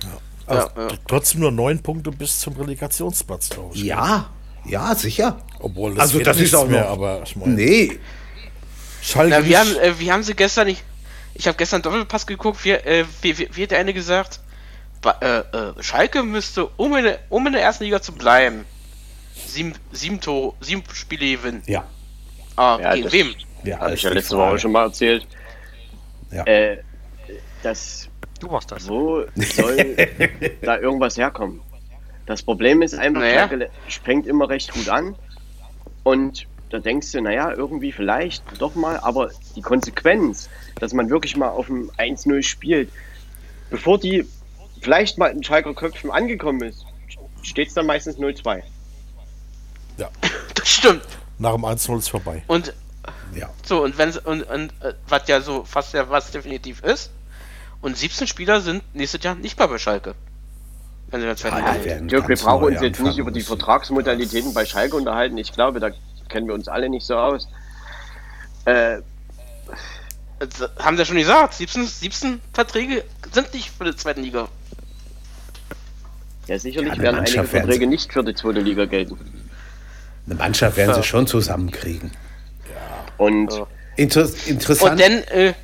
Ja. Also ja, ja. Trotzdem nur neun Punkte bis zum Relegationsplatz, glaube ich. Ja, ja, sicher. Obwohl das, also, das ist auch mehr, aber ich meine. Nee. Schalke Na, wir, haben, äh, wir haben sie gestern nicht. Ich habe gestern Doppelpass geguckt, wie, äh, wie, wie, wie hat der eine gesagt? Ba, äh, äh, Schalke müsste, um in, der, um in der ersten Liga zu bleiben, sieben, sieben, Tore, sieben Spiele gewinnen. Ja. Ah, ja, gegen wem? Ja, habe ich ja letzte Woche schon mal erzählt. Ja. Äh, das. Du machst das. Wo soll da irgendwas herkommen? Das Problem ist einfach, naja. sprengt immer recht gut an. Und da denkst du, naja, irgendwie vielleicht doch mal, aber die Konsequenz, dass man wirklich mal auf dem 1-0 spielt, bevor die vielleicht mal in Schalker Köpfen angekommen ist, steht es dann meistens 0-2. Ja. Das stimmt. Nach dem 1-0 ist vorbei. Und ja. so, und wenn und, und äh, was ja so fast ja was definitiv ist, und 17 Spieler sind nächstes Jahr nicht mehr bei Schalke. Wenn sie ja, Dirk, wir brauchen uns jetzt nicht über die Vertragsmodalitäten bei Schalke unterhalten. Ich glaube, da kennen wir uns alle nicht so aus. Äh, haben sie ja schon gesagt, 17, 17 Verträge sind nicht für die zweite Liga. Ja, sicherlich ja, werden einige Verträge nicht für die zweite Liga gelten. Eine Mannschaft werden ja. sie schon zusammenkriegen. Ja. Und. Inter interessant. Und dann, äh,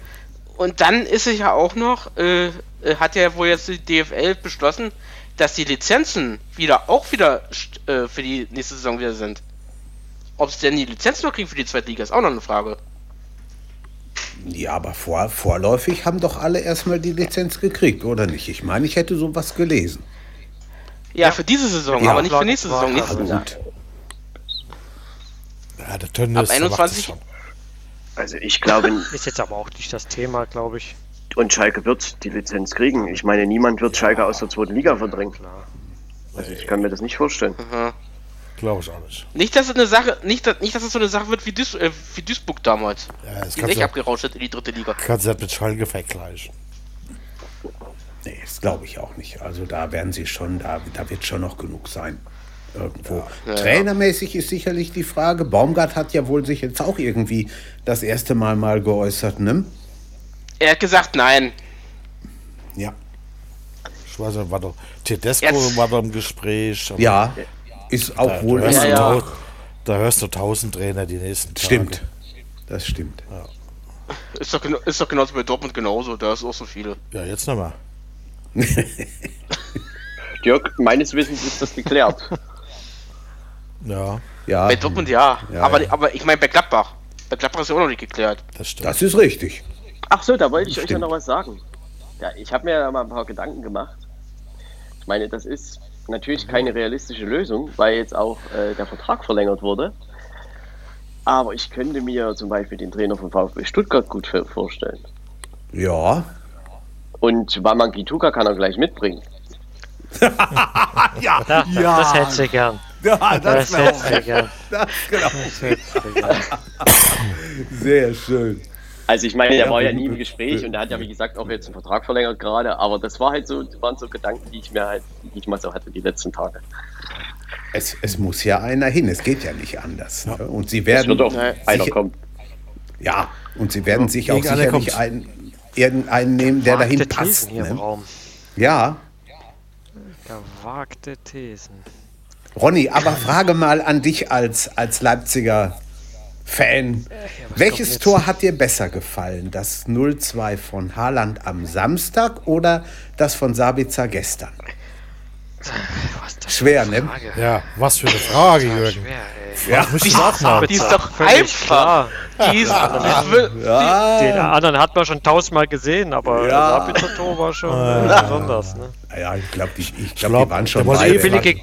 und dann ist es ja auch noch, äh, äh, hat ja wohl jetzt die DFL beschlossen, dass die Lizenzen wieder auch wieder äh, für die nächste Saison wieder sind. Ob sie denn die Lizenzen noch kriegen für die zweite Liga, ist auch noch eine Frage. Ja, aber vor, vorläufig haben doch alle erstmal die Lizenz gekriegt, oder nicht? Ich meine, ich hätte sowas gelesen. Ja, ja. für diese Saison, ja, aber nicht für nächste Saison. Nächste Saison. Ja, der Tönnies, Ab 21. Also ich glaube. *laughs* Ist jetzt aber auch nicht das Thema, glaube ich. Und Schalke wird die Lizenz kriegen. Ich meine, niemand wird Schalke aus der zweiten Liga verdrängen. Also ich kann mir das nicht vorstellen. Mhm. Glaube ich auch nicht. Nicht, dass es eine Sache, nicht, dass, nicht, dass es so eine Sache wird wie, Duis, äh, wie Duisburg damals. Ja, das die sich abgerauscht hat in die dritte Liga. Kannst du das mit Schalke vergleichen. Nee, das glaube ich auch nicht. Also da werden sie schon, da, da wird schon noch genug sein. Irgendwo. Ja. Trainermäßig ist sicherlich die Frage. Baumgart hat ja wohl sich jetzt auch irgendwie das erste Mal mal geäußert, ne? Er hat gesagt, nein. Ja. Ich weiß nicht, war doch Tedesco jetzt. war da im Gespräch. Ja, ist auch da, wohl. Da hörst, ja, ja. da hörst, du tausend Trainer die nächsten Tage. Stimmt. Das stimmt. Ja. Ist, doch, ist doch genauso bei Dortmund genauso, da ist auch so viele. Ja, jetzt nochmal. *laughs* Jörg, meines Wissens ist das geklärt. *laughs* ja. ja. Bei Dortmund ja. ja aber, aber ich meine bei Gladbach. Bei Gladbach ist ja auch noch nicht geklärt. Das stimmt. Das ist richtig. Ach so, da wollte ich euch ja noch was sagen. Ja, ich habe mir ja mal ein paar Gedanken gemacht. Ich meine, das ist natürlich keine realistische Lösung, weil jetzt auch äh, der Vertrag verlängert wurde. Aber ich könnte mir zum Beispiel den Trainer von VfB Stuttgart gut vorstellen. Ja. Und Waman Kituka kann er gleich mitbringen. *laughs* ja, ja, das hätte sie gern. *laughs* Ja, das, das sie gern. *laughs* Das genau. Sehr schön. Also ich meine, der war ja nie im Gespräch und er hat ja wie gesagt auch jetzt einen Vertrag verlängert gerade, aber das war halt so, waren so Gedanken, die ich mir halt, die ich mal so hatte die letzten Tage. Es, es muss ja einer hin, es geht ja nicht anders. Ne? Und sie werden. Es wird auch einer kommen. Ja, und sie werden sich auch sicherlich einen, irgendeinen nehmen, der dahin passt. Hier ne? im Raum. Ja. Gewagte Thesen. Ronny, aber frage mal an dich als, als Leipziger Fan. Ja, Welches Tor hat dir besser gefallen? Das 0-2 von Haaland am Samstag oder das von Sabitzer gestern? Schwer, ne? Ja, was für eine Frage, Jürgen. Schwer, ja, die, ist, die ist doch einfach. Die ist, ja. Den anderen hat man schon tausendmal gesehen, aber ja. Sabitzer Tor war schon äh, besonders. Ne? Ja, ich glaube, ich, ich glaub, glaub, die waren schon beide. Billige,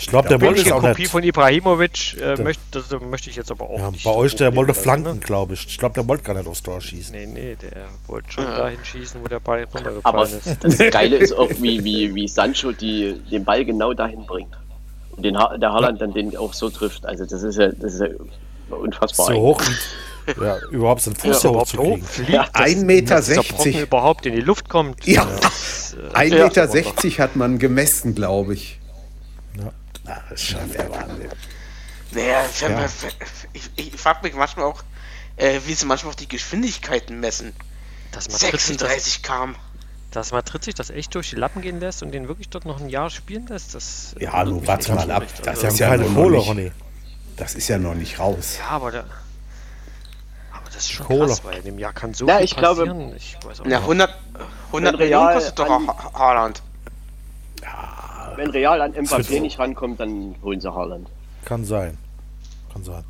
ich glaube, der wollte es auch Kopie nicht. von Ibrahimovic äh, möchte, das möchte ich jetzt aber auch ja, nicht. Bei euch, der wollte flanken, ne? glaube ich. Ich glaube, der wollte gar nicht aufs Tor schießen. Nee, nee, der wollte schon ja. dahin schießen, wo der Ball runtergefallen aber ist. Das *laughs* Geile ist auch, wie, wie, wie Sancho die, den Ball genau dahin bringt. Und den ha der Haaland dann den auch so trifft. Also das ist ja, das ist ja unfassbar. So hoch. Ja, überhaupt seinen Fuß ja, hochzukriegen. Ja, 1,60 Meter. 60. überhaupt in die Luft kommt. Ja, 1,60 Meter 60 hat man gemessen, glaube ich. Ja. Das ist schon der Wahnsinn. Naja, ja. ich, ich, ich frage mich manchmal auch, äh, wie sie manchmal auch die Geschwindigkeiten messen. Dass 36 km. Dass Madrid sich das echt durch die Lappen gehen lässt und den wirklich dort noch ein Jahr spielen lässt, das. Ja, nun warte mal ab. Das, das ist ja keine Kohle, Ronny. Das ist ja noch nicht raus. Ja, aber da, aber das ist schon Kohle. krass, weil in dem Jahr kann so ja, viel ich passieren. Glaube, ich weiß auch ja, 100, 100 Millionen kostet doch Haaland. Wenn Real an Mbappé nicht rankommt, dann holen sie Haaland. Kann sein. Kann sein.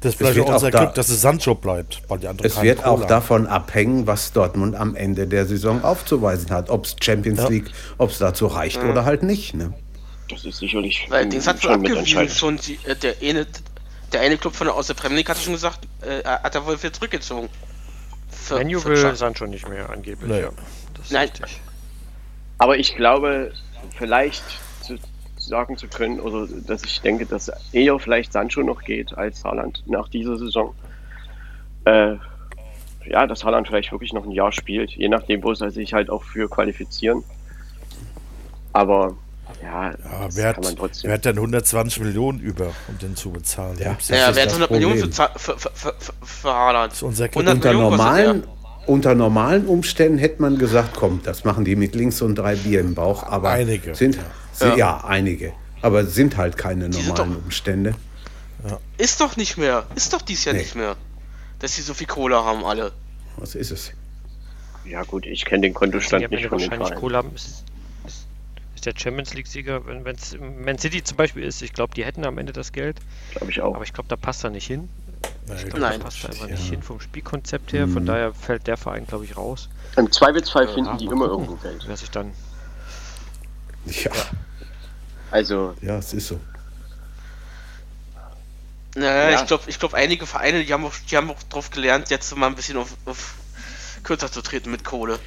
Das ist vielleicht auch unser Glück, dass es Sancho bleibt, weil die anderen Es wird auch davon abhängen, was Dortmund am Ende der Saison aufzuweisen hat. Ob es Champions ja. League, ob es dazu reicht mhm. oder halt nicht. Ne? Das ist sicherlich. Weil den hat schon abgewiesen. Schon die, äh, der, eine, der eine Club von der, aus der Premier League hat schon gesagt, äh, hat er wohl viel zurückgezogen. Menu will Sancho nicht mehr angeblich. Naja. Nein. Aber ich glaube, vielleicht zu sagen zu können, oder dass ich denke, dass eher vielleicht Sancho noch geht als Haaland nach dieser Saison. Äh, ja, dass Haaland vielleicht wirklich noch ein Jahr spielt, je nachdem, wo sie sich halt auch für qualifizieren. Aber ja, ja wer, hat, wer hat denn 120 Millionen über, um den zu bezahlen? Ja, ja wer hat 100 Millionen für, für, für, für Haaland? Das ist unser unter normalen, unter normalen Umständen hätte man gesagt, komm, das machen die mit links und drei Bier im Bauch. Aber einige. Sind, ja. sind ja. einige. Aber sind halt keine normalen doch, Umstände. Ja. Ist doch nicht mehr. Ist doch dies Jahr nee. nicht mehr. Dass sie so viel Kohle haben alle. Was ist es? Ja gut, ich kenne den Kontostand nicht von den wahrscheinlich Kohle haben, ist, ist, der Champions League-Sieger, wenn es Man City zum Beispiel ist, ich glaube, die hätten am Ende das Geld. Glaube ich auch. Aber ich glaube, da passt er nicht hin. Glaub, Nein, das passt da einfach ja. nicht hin vom Spielkonzept her. Von mhm. daher fällt der Verein, glaube ich, raus. Im Zweifelsfall äh, finden die immer irgendwo Geld. Wer sich dann. Ja. Also. Ja, es ist so. Naja, ja. ich glaube, ich glaub, einige Vereine, die haben, auch, die haben auch drauf gelernt, jetzt mal ein bisschen auf, auf kürzer zu treten mit Kohle.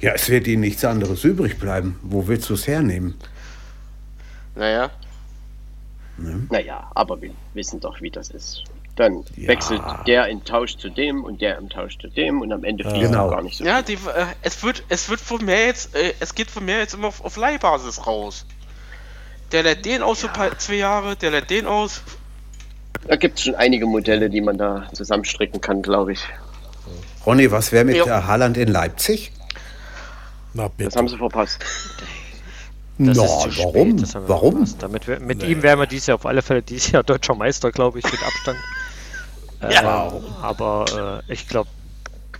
Ja, es wird ihnen nichts anderes übrig bleiben. Wo willst du es hernehmen? Naja. Ne? Naja, aber wir wissen doch, wie das ist. Dann ja. wechselt der in Tausch zu dem und der im Tausch zu dem und am Ende fliegt genau. gar nicht so. Ja, die, äh, es wird, es wird von mir jetzt, äh, es geht von mir jetzt immer auf, auf Leihbasis raus. Der lädt den aus ja. für zwei Jahre, der lädt den aus. Da gibt es schon einige Modelle, die man da zusammenstricken kann, glaube ich. Ronny, was wäre mit ja. der Haaland in Leipzig? Na, bitte. Das haben sie verpasst. Das no, warum? warum? Damit wir, mit nee. ihm wären wir dieses Jahr auf alle Fälle dieses Jahr deutscher Meister, glaube ich, mit Abstand. Ja. Ähm, aber äh, ich glaube,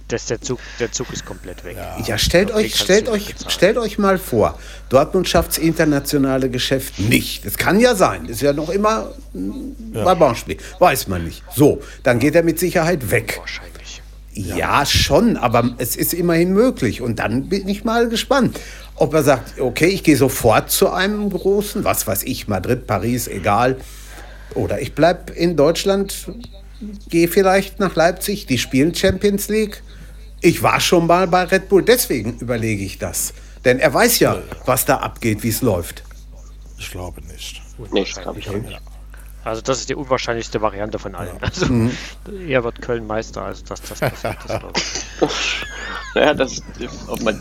dass der Zug, der Zug ist komplett weg. Ja, ja stellt euch, stellt euch, stellt euch mal vor, Dortmund schafft das internationale Geschäft nicht. Das kann ja sein. Ist ja noch immer ein ja. Ballonspiel. Weiß man nicht. So, dann geht er mit Sicherheit weg. Wahrscheinlich. Ja, ja, schon, aber es ist immerhin möglich. Und dann bin ich mal gespannt, ob er sagt, okay, ich gehe sofort zu einem großen, was weiß ich, Madrid, Paris, egal. Oder ich bleibe in Deutschland, gehe vielleicht nach Leipzig, die spielen Champions League ich war schon mal bei Red Bull, deswegen überlege ich das. Denn er weiß ja, was da abgeht, wie es läuft. Ich glaube nicht. Nicht, glaube ich auch nicht. Also das ist die unwahrscheinlichste Variante von allen. Also mhm. *laughs* er wird Köln Meister, also das, das passiert, das *laughs* glaube ich. Ja, das, ob man,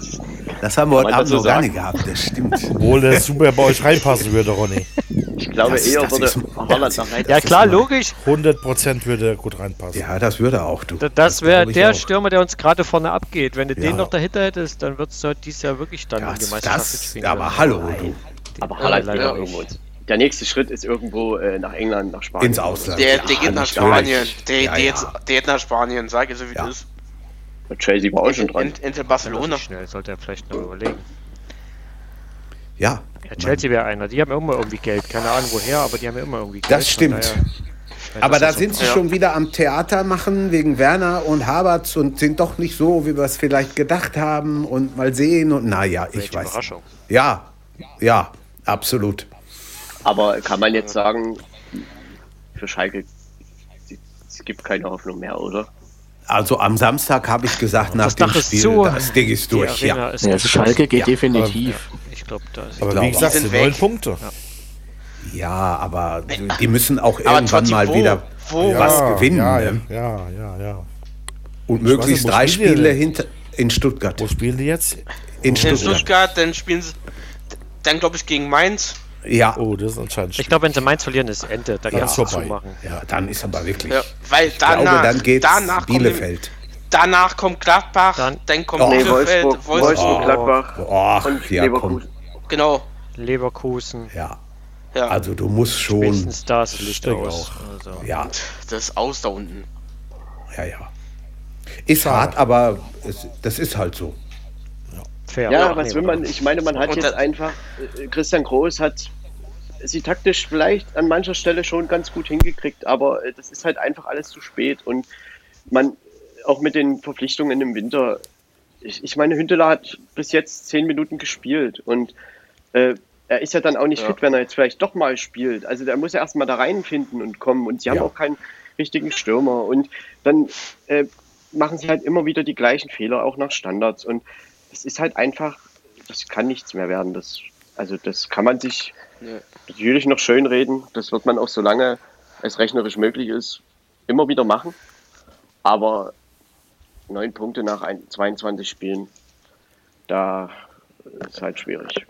das haben wir heute Abend so noch gar nicht gehabt, das stimmt. Obwohl der super bei euch reinpassen würde, Ronny. *laughs* Ich glaube das, eher das würde Holland nach Ja klar, logisch. 100% würde gut reinpassen. Ja, das würde auch. Du. Das, das wäre der auch. Stürmer, der uns gerade vorne abgeht. Wenn du ja. den noch dahinter hättest, dann würdest du dieses Jahr wirklich dann das, in die Meisterschaft spielen. Aber hallo, du. Aber Holland ja, irgendwo der nächste Schritt ist irgendwo äh, nach England, nach Spanien. Ins Ausland. Der, der ja, geht nach Spanien. Der, ja, der, ja. Jetzt, der geht nach Spanien, sag ich so wie ja. das ist. Chelsea war auch schon dran. Inter Barcelona. Schnell sollte er vielleicht noch überlegen. Ja. Ja Chelsea wäre einer. Die haben immer irgendwie Geld. Keine Ahnung woher, aber die haben immer irgendwie Geld. Das stimmt. aber da sind sie schon wieder am Theater machen wegen Werner und Havertz und sind doch nicht so, wie wir es vielleicht gedacht haben und mal sehen und naja, ich weiß. Überraschung. Ja, ja, absolut. Aber kann man jetzt sagen, für Schalke, es gibt keine Hoffnung mehr, oder? Also am Samstag habe ich gesagt, nach das dem Spiel, zu. das Ding ist durch. Ja. Ist ja, Schalke geht ja. definitiv. Ich glaube, da Aber glaube, wie gesagt, sind neun Punkte. Ja. aber die müssen auch irgendwann mal wo? wieder wo? was gewinnen. Ja, ne? ja, ja, ja. Und möglichst drei Spiele hinter, in Stuttgart. Wo spielen die jetzt? In Stuttgart. In Stuttgart, dann spielen sie, dann glaube ich gegen Mainz. Ja. Oh, das ist anscheinend. Ich glaube, wenn sie Mainz verlieren, ist Ende. Da ja, vorbei. Machen. Ja, dann ist aber wirklich. Ja, weil danach, glaube, dann geht danach Bielefeld. danach kommt Gladbach, dann, dann kommt oh, Bielefeld, Wolfsburg, Wolfsburg, Wolfsburg Gladbach oh, und ja, Leverkusen. Genau. Leverkusen. Ja. ja. Also du musst schon. Spätestens das Licht aus. Also. Ja. Das ist aus da unten. Ja, ja. Ist Schade. hart, aber es, das ist halt so. Fair. Ja, was will man? Ich meine, man hat jetzt einfach. Äh, Christian Groß hat sie taktisch vielleicht an mancher Stelle schon ganz gut hingekriegt, aber äh, das ist halt einfach alles zu spät und man auch mit den Verpflichtungen im Winter. Ich, ich meine, Hünteler hat bis jetzt zehn Minuten gespielt und äh, er ist ja dann auch nicht ja. fit, wenn er jetzt vielleicht doch mal spielt. Also der muss ja erstmal da reinfinden und kommen und sie ja. haben auch keinen richtigen Stürmer und dann äh, machen sie halt immer wieder die gleichen Fehler, auch nach Standards und es ist halt einfach, das kann nichts mehr werden. Das, also das kann man sich ja. natürlich noch schön reden. Das wird man auch so lange es rechnerisch möglich ist, immer wieder machen. Aber neun Punkte nach ein, 22 Spielen, da ist halt schwierig.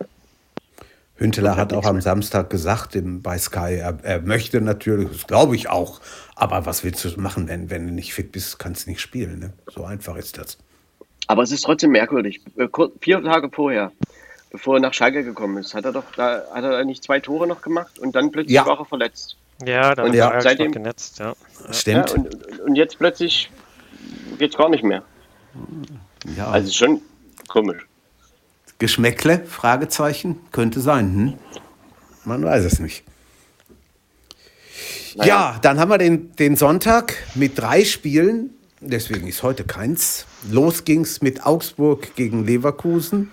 Hünteler hat auch am Samstag gesagt im, bei Sky, er, er möchte natürlich, das glaube ich auch, aber was willst du machen, wenn, wenn du nicht fit bist, kannst du nicht spielen. Ne? So einfach ist das. Aber es ist trotzdem merkwürdig. Äh, vier Tage vorher, bevor er nach Schalke gekommen ist, hat er doch da hat er nicht zwei Tore noch gemacht und dann plötzlich ja. war er verletzt. Ja, dann und ja, seitdem genetzt, ja. Stimmt. Ja, und, und, jetzt plötzlich geht es gar nicht mehr. Ja. Also schon komisch. Geschmäckle? Fragezeichen. Könnte sein. Hm? Man weiß es nicht. Naja. Ja, dann haben wir den, den Sonntag mit drei Spielen. Deswegen ist heute keins. Los ging's mit Augsburg gegen Leverkusen.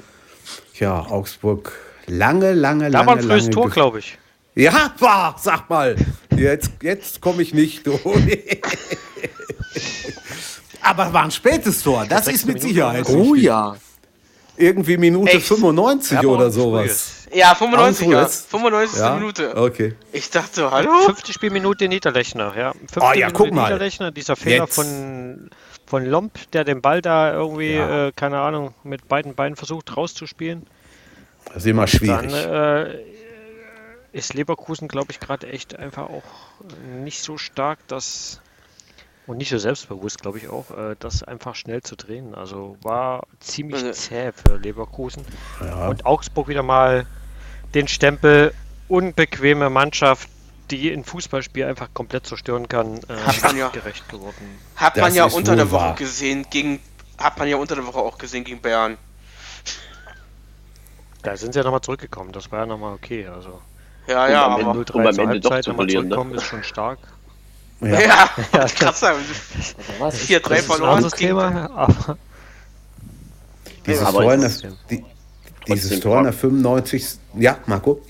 Ja, Augsburg lange, lange, da lange. Da war ein frühes Tor, glaube ich. Ja, war, sag mal. Jetzt, jetzt komme ich nicht durch. *laughs* Aber war ein spätes Tor, das ist mit Sicherheit. Oh ja. Irgendwie Minute Echt? 95 ja, oder sowas. Ja, 95, ja. 95. Ja? Minute. Okay. Ich dachte, hallo? Fünfte Spielminute Niederlechner, ja. Fünfte oh ja, guck mal. Niederlechner, dieser Fehler von, von Lomp, der den Ball da irgendwie, ja. äh, keine Ahnung, mit beiden Beinen versucht rauszuspielen. Das ist immer schwierig. Dann äh, ist Leverkusen, glaube ich, gerade echt einfach auch nicht so stark, dass und nicht so selbstbewusst, glaube ich auch, äh, das einfach schnell zu drehen. Also war ziemlich also zäh für Leverkusen. Ja. Und Augsburg wieder mal den Stempel unbequeme Mannschaft, die ein Fußballspiel einfach komplett zerstören kann, äh, hat man ja, gerecht geworden. Hat man ja unter der Woche wahr. gesehen gegen hat man ja unter der Woche auch gesehen gegen Bayern. Da sind sie ja nochmal zurückgekommen, das war ja nochmal okay. Also ja, ja, aber um am Ende doch zu verlieren, ne? ist schon stark. Ja, ja, ja *laughs* krass. 4-3 verloren. Das Thema, aber dieses aber Tor in der, die, dieses Tor in der 95. Ja, Marco?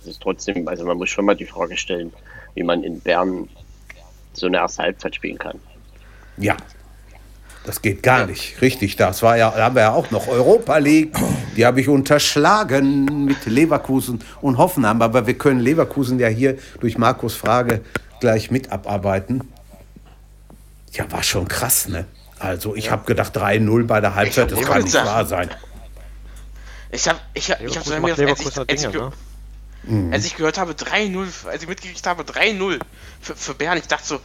Es ist trotzdem, also man muss schon mal die Frage stellen, wie man in Bern so eine erste Halbzeit spielen kann. Ja, das geht gar nicht. Richtig, das war ja, da haben wir ja auch noch Europa League. Die habe ich unterschlagen mit Leverkusen und Hoffenheim. Aber wir können Leverkusen ja hier durch Markus Frage gleich mit abarbeiten. Ja, war schon krass, ne? Also ich ja. habe gedacht 3-0 bei der Halbzeit, das kann nicht wahr sein. Ich habe ich, ich, ich hab so gedacht, als ich, als, ich, ne? mhm. als ich gehört habe 3-0, als ich mitgekriegt habe 3-0 für, für Bern, ich dachte so,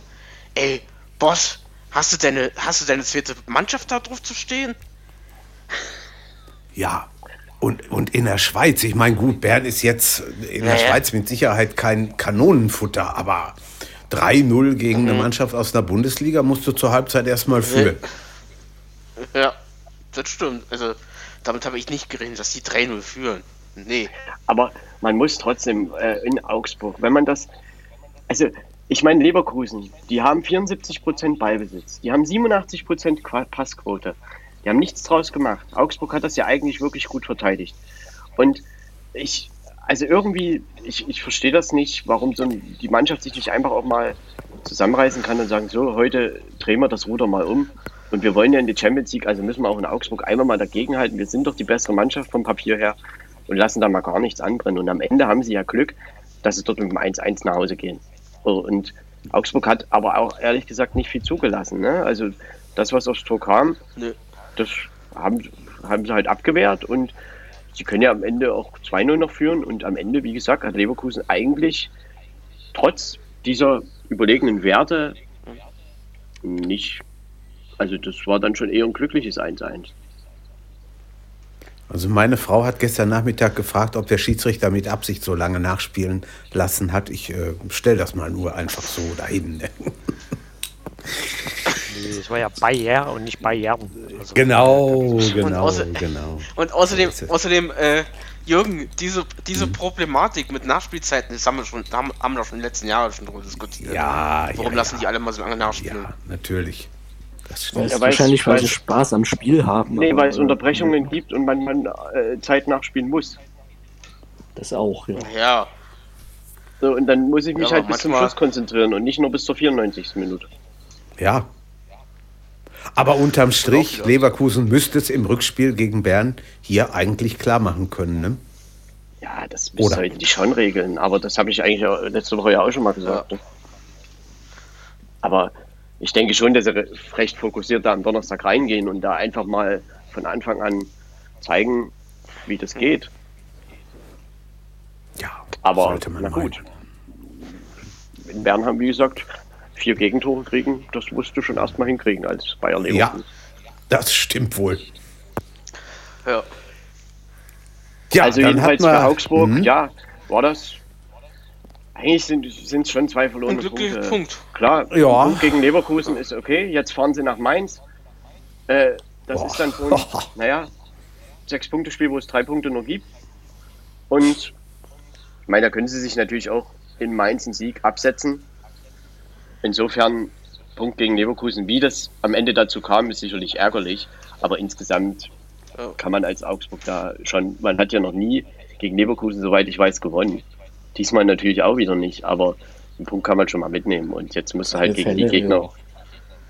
ey, Boss, Hast du deine, hast du deine zweite Mannschaft da drauf zu stehen? Ja. Und, und in der Schweiz, ich meine, gut, Bern ist jetzt in der ja, Schweiz mit Sicherheit kein Kanonenfutter, aber 3-0 gegen mhm. eine Mannschaft aus der Bundesliga musst du zur Halbzeit erstmal führen. Ja, das stimmt. Also, damit habe ich nicht gerechnet, dass die 3-0 führen. Nee. Aber man muss trotzdem äh, in Augsburg, wenn man das. Also, ich meine, Leverkusen, die haben 74% Ballbesitz, die haben 87% Passquote, die haben nichts draus gemacht. Augsburg hat das ja eigentlich wirklich gut verteidigt. Und ich, also irgendwie, ich, ich verstehe das nicht, warum so die Mannschaft sich nicht einfach auch mal zusammenreißen kann und sagen, so, heute drehen wir das Ruder mal um. Und wir wollen ja in die Champions League, also müssen wir auch in Augsburg einmal mal dagegenhalten. Wir sind doch die bessere Mannschaft vom Papier her und lassen da mal gar nichts anbrennen. Und am Ende haben sie ja Glück, dass sie dort mit dem 1-1 nach Hause gehen. Und Augsburg hat aber auch ehrlich gesagt nicht viel zugelassen. Ne? Also das, was aufs Tor kam, nee. das haben, haben sie halt abgewehrt und sie können ja am Ende auch 2-0 noch führen und am Ende, wie gesagt, hat Leverkusen eigentlich trotz dieser überlegenen Werte nicht, also das war dann schon eher ein glückliches 1-1. Also meine Frau hat gestern Nachmittag gefragt, ob der Schiedsrichter mit Absicht so lange nachspielen lassen hat. Ich äh, stelle das mal nur einfach so dahin. *laughs* Ne? Es war ja Bayer und nicht Bayern. Also genau, genau, und genau. Und außerdem, außerdem äh, Jürgen, diese, diese hm. Problematik mit Nachspielzeiten, das haben wir schon, haben, haben wir schon in den letzten Jahren schon darüber diskutiert. Ja, Warum ja, lassen ja. die alle mal so lange nachspielen? Ja, natürlich. Das stimmt. Ja, wahrscheinlich, weil sie Spaß am Spiel haben. Nee, weil es Unterbrechungen gibt und man, man äh, Zeit nachspielen muss. Das auch, ja. Ja. So, und dann muss ich mich ja, halt bis zum Schluss konzentrieren und nicht nur bis zur 94. Minute. Ja. Aber unterm Strich, Leverkusen müsste es im Rückspiel gegen Bern hier eigentlich klar machen können, ne? Ja, das heute die schon regeln, aber das habe ich eigentlich letzte Woche ja auch schon mal gesagt. Ja. Ne? Aber ich denke schon, dass sie recht fokussiert da am Donnerstag reingehen und da einfach mal von Anfang an zeigen, wie das geht. Ja, aber sollte man na gut. In Bern haben, wie gesagt, vier Gegentore kriegen, das musst du schon erstmal hinkriegen als Bayer Leverkusen. Ja, das stimmt wohl. Ja. ja also jedenfalls für Augsburg, mhm. ja, war das eigentlich sind es schon zwei verlorene Ein Punkte. Punkt. Klar, ja. Punkt gegen Leverkusen ist okay. Jetzt fahren sie nach Mainz. Äh, das Boah. ist dann so, *laughs* naja, Sechs-Punkte-Spiel, wo es drei Punkte nur gibt. Und ich meine, da können sie sich natürlich auch in Mainz einen Sieg absetzen. Insofern, Punkt gegen Leverkusen, wie das am Ende dazu kam, ist sicherlich ärgerlich. Aber insgesamt kann man als Augsburg da schon, man hat ja noch nie gegen Leverkusen, soweit ich weiß, gewonnen. Diesmal natürlich auch wieder nicht, aber den Punkt kann man schon mal mitnehmen. Und jetzt musst du halt gegen Fälle, die Gegner, ja.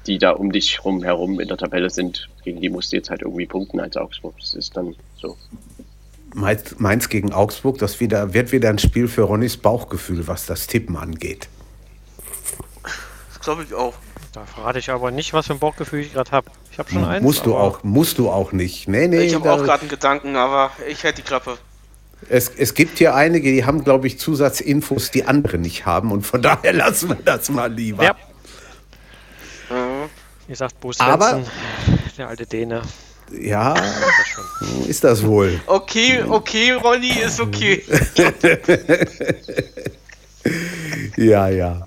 die da um dich rum herum in der Tabelle sind, gegen die musst du jetzt halt irgendwie punkten als Augsburg. Das ist dann so. Mainz gegen Augsburg, das wieder, wird wieder ein Spiel für Ronnys Bauchgefühl, was das Tippen angeht. Das glaube ich auch. Da verrate ich aber nicht, was für ein Bauchgefühl ich gerade habe. Ich habe schon eins. Musst du auch, musst du auch nicht. Nee, nee, ich habe auch gerade einen Gedanken, aber ich hätte die Klappe. Es, es gibt hier einige, die haben, glaube ich, Zusatzinfos, die andere nicht haben. Und von daher lassen wir das mal lieber. Ja. Mhm. Wie sagt Bo Aber, der alte Däne. Ja, ist das wohl. Okay, okay, Ronny, ist okay. *laughs* ja, ja.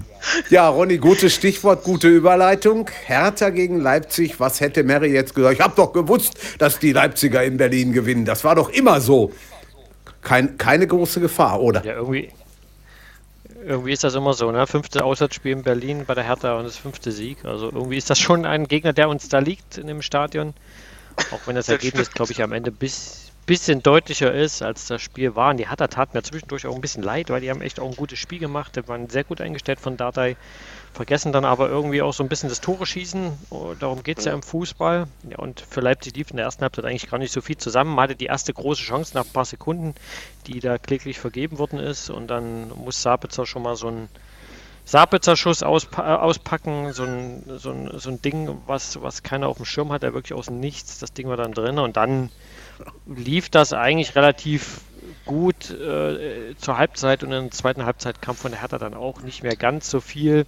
Ja, Ronny, gutes Stichwort, gute Überleitung. Hertha gegen Leipzig. Was hätte Mary jetzt gesagt? Ich habe doch gewusst, dass die Leipziger in Berlin gewinnen. Das war doch immer so. Kein, keine große Gefahr, oder? Ja, irgendwie, irgendwie ist das immer so, ne? Fünfte Auswärtsspiel in Berlin bei der Hertha und das fünfte Sieg. Also irgendwie ist das schon ein Gegner, der uns da liegt in dem Stadion. Auch wenn das, das Ergebnis, glaube ich, am Ende bis bisschen deutlicher ist, als das Spiel war. Und die Hertha tat mir zwischendurch auch ein bisschen leid, weil die haben echt auch ein gutes Spiel gemacht. Die waren sehr gut eingestellt von Dardai. Vergessen dann aber irgendwie auch so ein bisschen das Tore schießen. Oh, darum geht es ja. ja. im Fußball. Ja, und für Leipzig lief in der ersten Halbzeit eigentlich gar nicht so viel zusammen. Man hatte die erste große Chance nach ein paar Sekunden, die da kläglich vergeben worden ist. Und dann muss Sabitzer schon mal so ein Sabitzer Schuss auspa auspacken, so ein, so, ein, so ein Ding, was, was keiner auf dem Schirm hat, der wirklich aus dem Nichts. Das Ding war dann drin und dann lief das eigentlich relativ gut äh, zur Halbzeit und in der zweiten Halbzeit kam von der Hertha dann auch nicht mehr ganz so viel.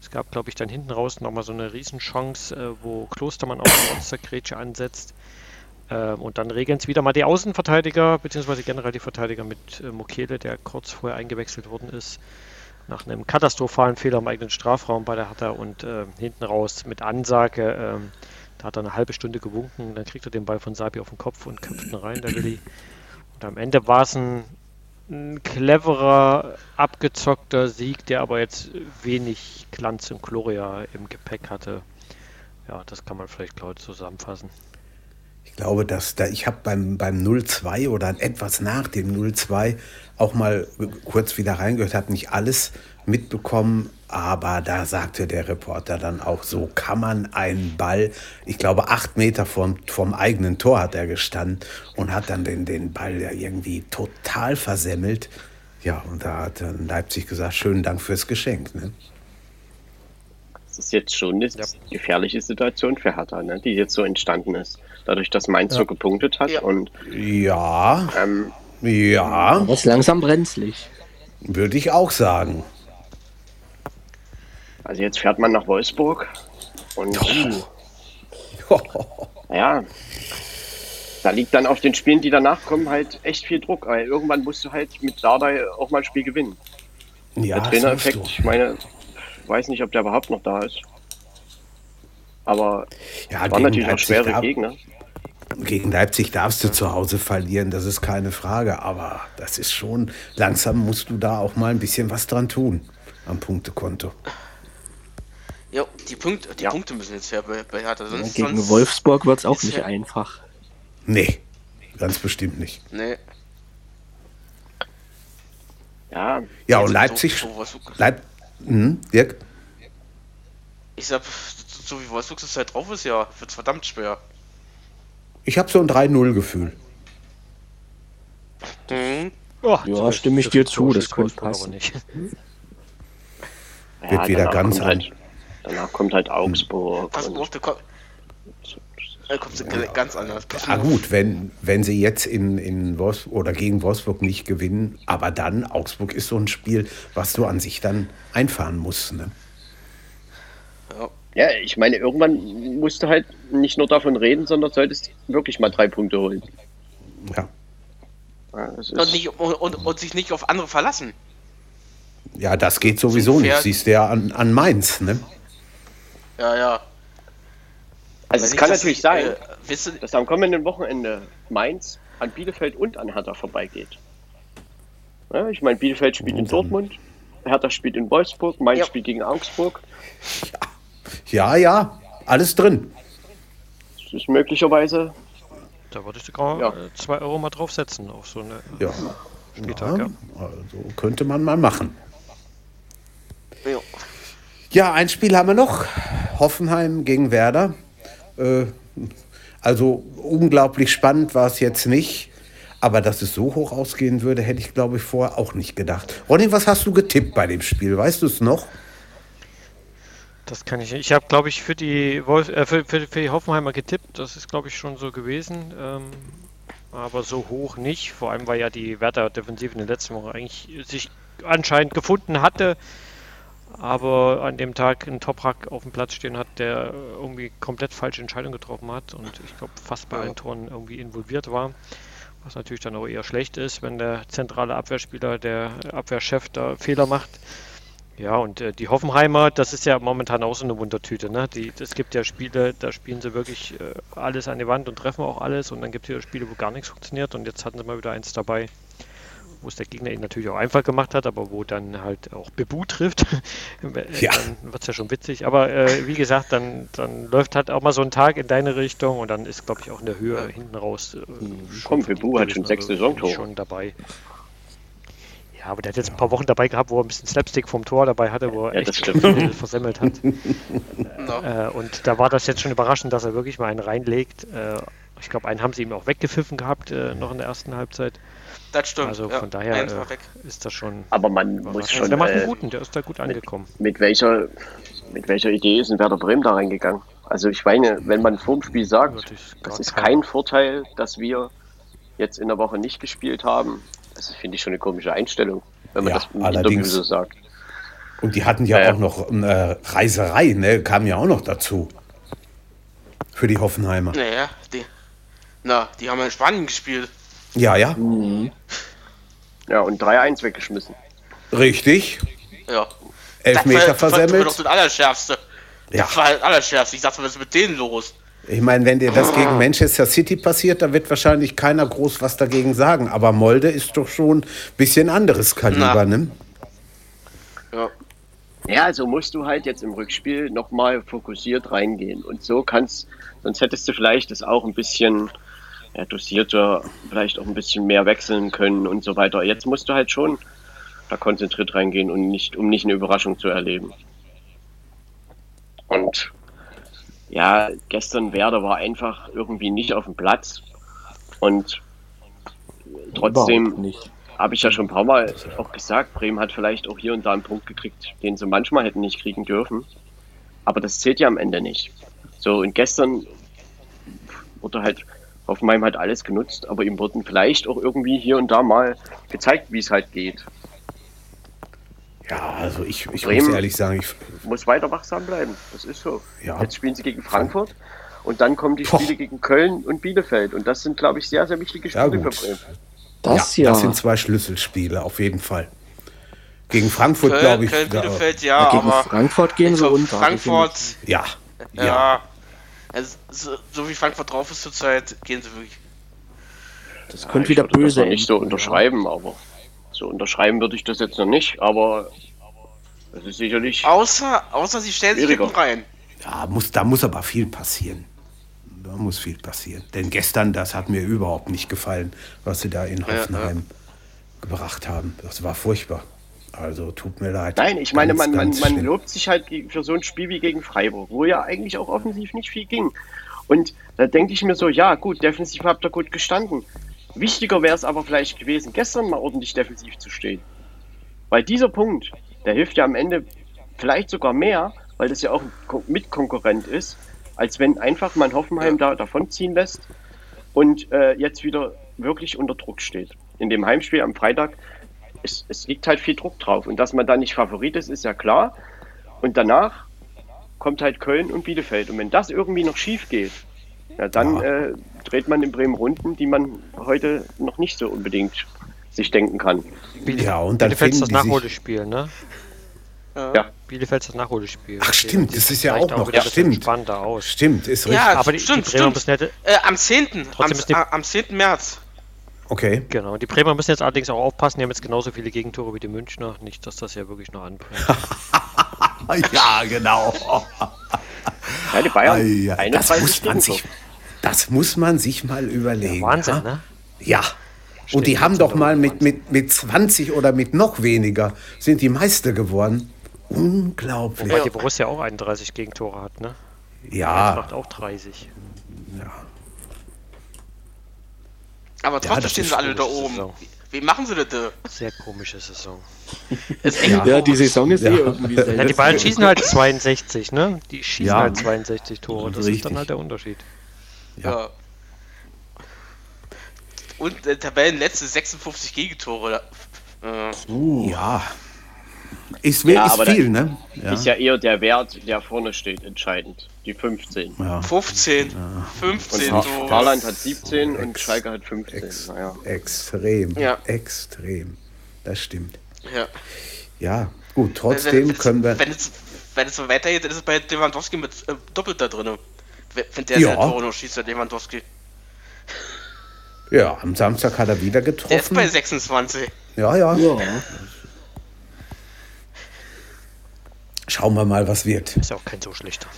Es gab, glaube ich, dann hinten raus nochmal so eine Riesenchance, äh, wo Klostermann auch eine Monstergrätsche ansetzt. Äh, und dann regeln es wieder mal die Außenverteidiger, beziehungsweise generell die Verteidiger mit äh, Mokele, der kurz vorher eingewechselt worden ist, nach einem katastrophalen Fehler im eigenen Strafraum bei der Hertha und äh, hinten raus mit Ansage ähm, da hat er eine halbe Stunde gewunken, dann kriegt er den Ball von Sabi auf den Kopf und köpft ihn rein, der Willi. Und am Ende war es ein, ein, cleverer, abgezockter Sieg, der aber jetzt wenig Glanz und Gloria im Gepäck hatte. Ja, das kann man vielleicht, ich, zusammenfassen. Ich glaube, dass da, ich habe beim, beim 0-2 oder etwas nach dem 0-2 auch mal kurz wieder reingehört, habe nicht alles mitbekommen, aber da sagte der Reporter dann auch, so kann man einen Ball, ich glaube acht Meter vom, vom eigenen Tor hat er gestanden und hat dann den, den Ball ja irgendwie total versemmelt. Ja, und da hat dann Leipzig gesagt, schönen Dank fürs Geschenk. Ne? Das ist jetzt schon eine ja. gefährliche Situation für Hertha, ne? die jetzt so entstanden ist. Dadurch, dass Mainz ja. so gepunktet hat. Ja. Und, ja. Ähm, ja. Aber es ist langsam brenzlig. Würde ich auch sagen. Also jetzt fährt man nach Wolfsburg und oh. *laughs* ja, da liegt dann auf den Spielen, die danach kommen, halt echt viel Druck. Weil irgendwann musst du halt mit Dardai auch mal ein Spiel gewinnen. Ja, der Trainereffekt, ich meine, weiß nicht, ob der überhaupt noch da ist. Aber ja, waren natürlich auch schwere darf, Gegner. Gegen Leipzig darfst du zu Hause verlieren, das ist keine Frage. Aber das ist schon, langsam musst du da auch mal ein bisschen was dran tun am Punktekonto. Ja, die, Punkt, die ja. Punkte müssen jetzt her bei, bei Hertha. Sonst, Gegen sonst Wolfsburg wird es auch nicht ja einfach. Nee, ganz bestimmt nicht. Nee. Ja. Ja, und Leipzig. So, so, Leip hm, Dirk? Ich sag, so wie Wolfsburg es halt drauf ist, ja, wird es verdammt schwer. Ich habe so ein 3-0-Gefühl. Mhm. Oh, ja, stimme ich dir zu, das könnte passen. Nicht. Wird wieder ganz halt, Danach kommt halt Augsburg. Pass auf, da kommt, da kommt ja. ganz anders. Ja gut, wenn, wenn sie jetzt in, in Wolfsburg oder gegen Wolfsburg nicht gewinnen, aber dann, Augsburg ist so ein Spiel, was du an sich dann einfahren musst. Ne? Ja, ich meine, irgendwann musst du halt nicht nur davon reden, sondern solltest wirklich mal drei Punkte holen. Ja. ja und, nicht, und, und, und, sich nicht auf andere verlassen. Ja, das geht sowieso nicht. Siehst du ja an, an Mainz, ne? Ja, ja. Also es kann natürlich sein, äh, dass am kommenden Wochenende Mainz an Bielefeld und an Hertha vorbeigeht. Ja, ich meine, Bielefeld spielt in Dortmund, Hertha spielt in Wolfsburg, Mainz ja. spielt gegen Augsburg. Ja, ja, alles drin. Das ist möglicherweise. Da würde ich sogar ja. Äh, zwei Euro mal draufsetzen auf so eine ja. Spieltag. Ja, also könnte man mal machen. Ja. Ja, ein Spiel haben wir noch. Hoffenheim gegen Werder. Äh, also unglaublich spannend war es jetzt nicht. Aber dass es so hoch ausgehen würde, hätte ich, glaube ich, vorher auch nicht gedacht. Ronny, was hast du getippt bei dem Spiel? Weißt du es noch? Das kann ich nicht. Ich habe, glaube ich, für die, Wolf, äh, für, für, für, die Hoffenheimer getippt. Das ist, glaube ich, schon so gewesen. Ähm, aber so hoch nicht. Vor allem, weil ja die Werder-Defensive in der letzten Woche eigentlich sich anscheinend gefunden hatte aber an dem Tag einen Toprak auf dem Platz stehen hat, der irgendwie komplett falsche Entscheidungen getroffen hat und ich glaube fast bei allen Toren irgendwie involviert war. Was natürlich dann auch eher schlecht ist, wenn der zentrale Abwehrspieler, der Abwehrchef da Fehler macht. Ja, und äh, die Hoffenheimer, das ist ja momentan auch so eine Wundertüte. Ne? Die, es gibt ja Spiele, da spielen sie wirklich äh, alles an die Wand und treffen auch alles. Und dann gibt es ja Spiele, wo gar nichts funktioniert. Und jetzt hatten sie mal wieder eins dabei, wo es der Gegner ihn natürlich auch einfach gemacht hat, aber wo dann halt auch Bebu trifft, *laughs* ja. dann wird es ja schon witzig. Aber äh, wie gesagt, dann, dann läuft halt auch mal so ein Tag in deine Richtung und dann ist, glaube ich, auch in der Höhe ja. hinten raus. Äh, hm, Komm, Bebu hat schon sechs also Saisontore. Schon dabei. Ja, aber der hat jetzt ein paar Wochen dabei gehabt, wo er ein bisschen Slapstick vom Tor dabei hatte, wo er ja, echt viel versemmelt hat. no. *laughs* äh, und da war das jetzt schon überraschend, dass er wirklich mal einen reinlegt. Äh, ich glaube, einen haben sie ihm auch weggepfiffen gehabt, äh, noch in der ersten Halbzeit. Das stimmt. Also von ja, daher äh, ist das schon. Aber man muss schon. Also der macht einen äh, guten, der ist da gut angekommen. Mit, mit, welcher, mit welcher Idee ist ein Werder Bremen da reingegangen? Also ich meine, wenn man vor dem Spiel sagt, das ist kein Vorteil, dass wir jetzt in der Woche nicht gespielt haben, das finde ich schon eine komische Einstellung, wenn man ja, das im Interview so sagt. Und die hatten ja äh, auch noch eine Reiserei, ne? Kam ja auch noch dazu. Für die Hoffenheimer. Naja, die, na, die haben ja in Spanien gespielt. Ja, ja. Mhm. Ja, und 3-1 weggeschmissen. Richtig. Ja. Elfmeter das war, versemmelt. Das war doch das Allerschärfste. Ja. Das war halt Allerschärfste. Ich dachte, was ist mit denen los? Ich meine, wenn dir das gegen Manchester City passiert, da wird wahrscheinlich keiner groß was dagegen sagen. Aber Molde ist doch schon ein bisschen anderes Kaliber, ne? Ja. Ja, also musst du halt jetzt im Rückspiel nochmal fokussiert reingehen. Und so kannst, sonst hättest du vielleicht das auch ein bisschen ja, dosierter, vielleicht auch ein bisschen mehr wechseln können und so weiter. Jetzt musst du halt schon da konzentriert reingehen und nicht, um nicht eine Überraschung zu erleben. Und ja, gestern Werder war einfach irgendwie nicht auf dem Platz und trotzdem habe ich ja schon ein paar Mal auch gesagt, Bremen hat vielleicht auch hier und da einen Punkt gekriegt, den sie manchmal hätten nicht kriegen dürfen. Aber das zählt ja am Ende nicht. So, und gestern wurde halt Hoffenheim hat alles genutzt, aber ihm wurden vielleicht auch irgendwie hier und da mal gezeigt, wie es halt geht. Ja, also ich, ich muss ehrlich sagen, ich muss weiter wachsam bleiben. Das ist so. Ja. Jetzt spielen sie gegen Frankfurt und dann kommen die Spiele Poch. gegen Köln und Bielefeld und das sind, glaube ich, sehr, sehr wichtige Spiele ja, für Bremen. Das ja, ja. Das sind zwei Schlüsselspiele, auf jeden Fall. Gegen Frankfurt, glaube ich. Köln, Bielefeld, ja, gegen aber Frankfurt gehen sie unter. Frankfurt. Ja. ja. Ja. Also, so, so, wie Frankfurt drauf ist zurzeit, gehen sie wirklich. Das ja, könnte wieder böse das nicht so unterschreiben, ja. aber so unterschreiben würde ich das jetzt noch nicht, aber es ist sicherlich. Außer, außer sie stellen schwieriger. sich rein. Ja, muss, da muss aber viel passieren. Da muss viel passieren. Denn gestern, das hat mir überhaupt nicht gefallen, was sie da in Hoffenheim ja, gebracht haben. Das war furchtbar. Also tut mir leid. Nein, ich meine, man, man, man lobt sich halt für so ein Spiel wie gegen Freiburg, wo ja eigentlich auch offensiv nicht viel ging. Und da denke ich mir so, ja gut, defensiv habt ihr gut gestanden. Wichtiger wäre es aber vielleicht gewesen, gestern mal ordentlich defensiv zu stehen. Weil dieser Punkt, der hilft ja am Ende vielleicht sogar mehr, weil das ja auch ein Mitkonkurrent ist, als wenn einfach man Hoffenheim da davonziehen lässt und äh, jetzt wieder wirklich unter Druck steht. In dem Heimspiel am Freitag es, es liegt halt viel Druck drauf. Und dass man da nicht Favorit ist, ist ja klar. Und danach kommt halt Köln und Bielefeld. Und wenn das irgendwie noch schief geht, ja, dann ja. Äh, dreht man in Bremen Runden, die man heute noch nicht so unbedingt sich denken kann. Ja, und dann Bielefeld ist das Nachholspiel, ne? Ja. Bielefeld das Nachholspiel. Ach stimmt, das ist ja auch noch. Ja, stimmt. Spannender aus. Stimmt, ist richtig. Ja, aber die, stimmt, die Bremer stimmt. Müssen äh, am 10. Am, die, am 10. März. Okay. Genau, die Bremer müssen jetzt allerdings auch aufpassen, die haben jetzt genauso viele Gegentore wie die Münchner. Nicht, dass das ja wirklich noch anbringt. *laughs* ja, genau. *laughs* ja, die Bayern. Ja, das, muss man sich, das muss man sich mal überlegen. Ja, Wahnsinn, ne? Ja. Und die haben doch mal mit, mit, mit 20 oder mit noch weniger sind die Meister geworden. Unglaublich. Wobei die Borussia auch 31 Gegentore hat, ne? Ja. macht auch 30. Ja. Aber trotzdem ja, stehen sie alle da oben. Saison. Wie machen sie das da? Sehr komische Saison. *laughs* ja. ja, die Saison ist ja. eh irgendwie ja, Die Bayern schießen halt 62, ne? Die schießen ja. halt 62 Tore. Das Richtig. ist dann halt der Unterschied. Ja. Und äh, Tabellenletzte 56 Gegentore. Äh. Uh. Ja. Ist, ja, ist viel, ne? Ja. Ist ja eher der Wert, der vorne steht, entscheidend. Die 15. Ja. 15. Ja. 15. Und so. Saarland hat 17 Ex und Schalke hat 15. Ex naja. Extrem. Ja. Extrem. Das stimmt. Ja. Ja, gut, trotzdem wenn, können wir. Wenn es, wenn es so weitergeht, dann ist es bei Lewandowski mit äh, doppelt da drin. Wenn der ja. Tore noch schießt, der Lewandowski. Ja, am Samstag hat er wieder getroffen. Der ist bei 26. Ja, ja. ja. Schauen wir mal, was wird. Ist ja auch kein so schlechter.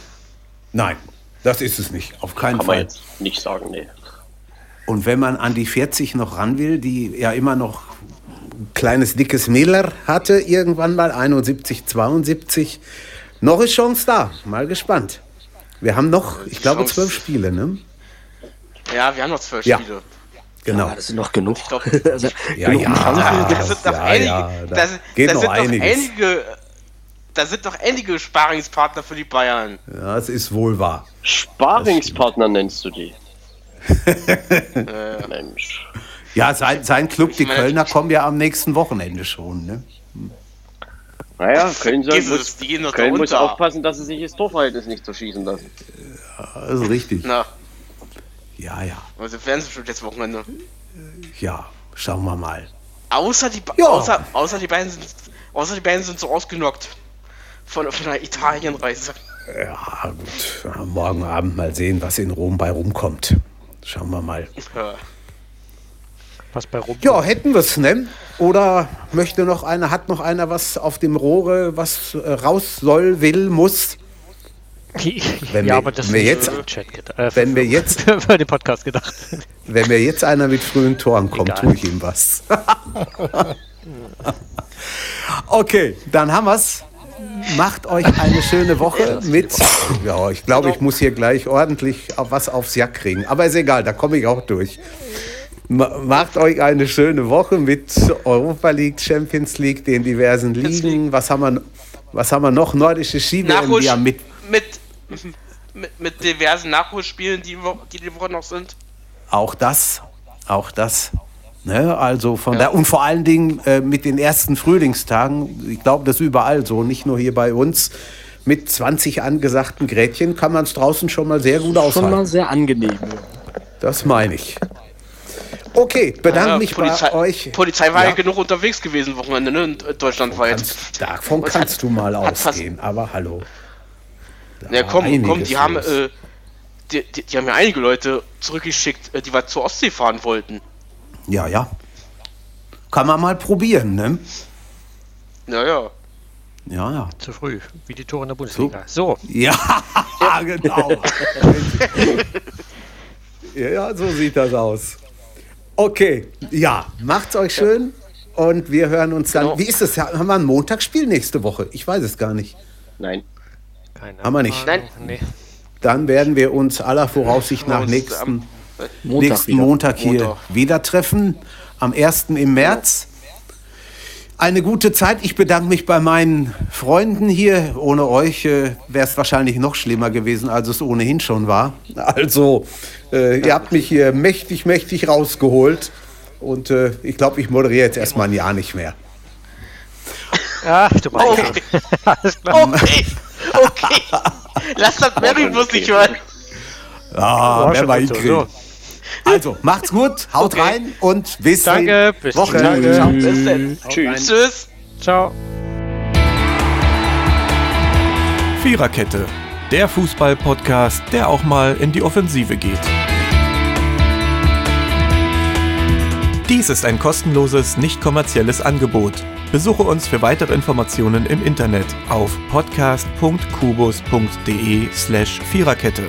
Nein, das ist es nicht. Auf keinen Kann Fall. Man jetzt nicht sagen, nee. Und wenn man an die 40 noch ran will, die ja immer noch ein kleines dickes Mädler hatte, irgendwann mal 71, 72, noch ist Chance da. Mal gespannt. Wir haben noch, ich glaube, zwölf Spiele, ne? Ja, wir haben noch zwölf ja. Spiele. Genau. Ja, das sind noch genug. Glaub, also, ja, *laughs* ja, ja, das sind noch einige, das, geht noch einige da sind doch einige Sparingspartner für die Bayern. Ja, es ist wohl wahr. Sparingspartner nennst du die? *laughs* äh, Mensch. Ja, sein, sein Club, die meine, Kölner, kommen ja am nächsten Wochenende schon. Ne? Naja, Köln, soll, muss, Köln muss aufpassen, dass sie sich das Torverhältnis nicht zerschießen lassen. Ja, das ist richtig. Na. Ja, ja. Also werden sie schon jetzt Wochenende. Ja, schauen wir mal. Außer die, ja. außer, außer die beiden sind, außer die beiden sind so ausgenockt von, von einer Italienreise. Ja, gut. Morgen Abend mal sehen, was in Rom bei rumkommt. Schauen wir mal. Ja. Was bei Rom? Ja, hätten wir es, ne? Oder möchte noch einer, hat noch einer was auf dem Rohre, was äh, raus soll, will, muss? *laughs* Wenn ja, wir, aber das wir jetzt, äh, wenn wir jetzt *laughs* für den Podcast gedacht. Wenn mir jetzt einer mit frühen Toren kommt, tue ich ihm was. *laughs* okay, dann haben wir's. Macht euch eine schöne Woche mit. Ja, ich glaube, ich muss hier gleich ordentlich was aufs Jack kriegen. Aber ist egal, da komme ich auch durch. Macht euch eine schöne Woche mit Europa League, Champions League, den diversen Ligen. Was haben wir, was haben wir noch? Nordische Ski die ja mit, mit, mit, mit diversen Nachholspielen, die, die die Woche noch sind. Auch das, auch das. Ne, also von ja. der und vor allen Dingen äh, mit den ersten Frühlingstagen, ich glaube, das ist überall so, nicht nur hier bei uns. Mit 20 angesagten Grätchen kann man es draußen schon mal sehr gut aushalten. Schon mal sehr angenehm. Das meine ich. Okay, bedanke ja, mich Polizei, bei euch. Polizei war ja. ja genug unterwegs gewesen Wochenende, ne? Deutschlandweit. Kannst, davon kannst hat, du mal ausgehen, aber hallo. Da ja, komm, komm, die haben, äh, die, die, die, haben ja einige Leute zurückgeschickt, äh, die was zur Ostsee fahren wollten. Ja, ja. Kann man mal probieren, ne? Ja, ja. Ja, ja. Zu früh, wie die Tore in der Bundesliga. So. so. Ja, *laughs* *laughs* genau. ja, so sieht das aus. Okay, ja, macht's euch schön und wir hören uns dann. Genau. Wie ist es? Haben wir ein Montagsspiel nächste Woche? Ich weiß es gar nicht. Nein. Keine Haben wir nicht. Nein. Dann werden wir uns aller Voraussicht nach nächsten Montag nächsten wieder. Montag hier Montag. wieder treffen. Am 1. im März. Eine gute Zeit. Ich bedanke mich bei meinen Freunden hier. Ohne euch äh, wäre es wahrscheinlich noch schlimmer gewesen, als es ohnehin schon war. *laughs* Also, äh, ihr habt mich hier mächtig, mächtig rausgeholt. Und äh, ich glaube, ich moderiere jetzt erstmal ein Jahr nicht mehr. Ach, du meinst. Okay. *laughs* Alles klar. Okay. Okay. *laughs* Lass das Mary bloß nicht hören. Ah, war ich so. Also, macht's gut, haut rein und bis Danke, bis Woche. Danke. Bis dann. Tschüss. Tschüss. Ciao. Viererkette, der Fußball-Podcast, der auch mal in die Offensive geht. Dies ist ein kostenloses, nicht kommerzielles Angebot. Besuche uns für weitere Informationen im Internet auf podcast.kubus.de/slash Viererkette.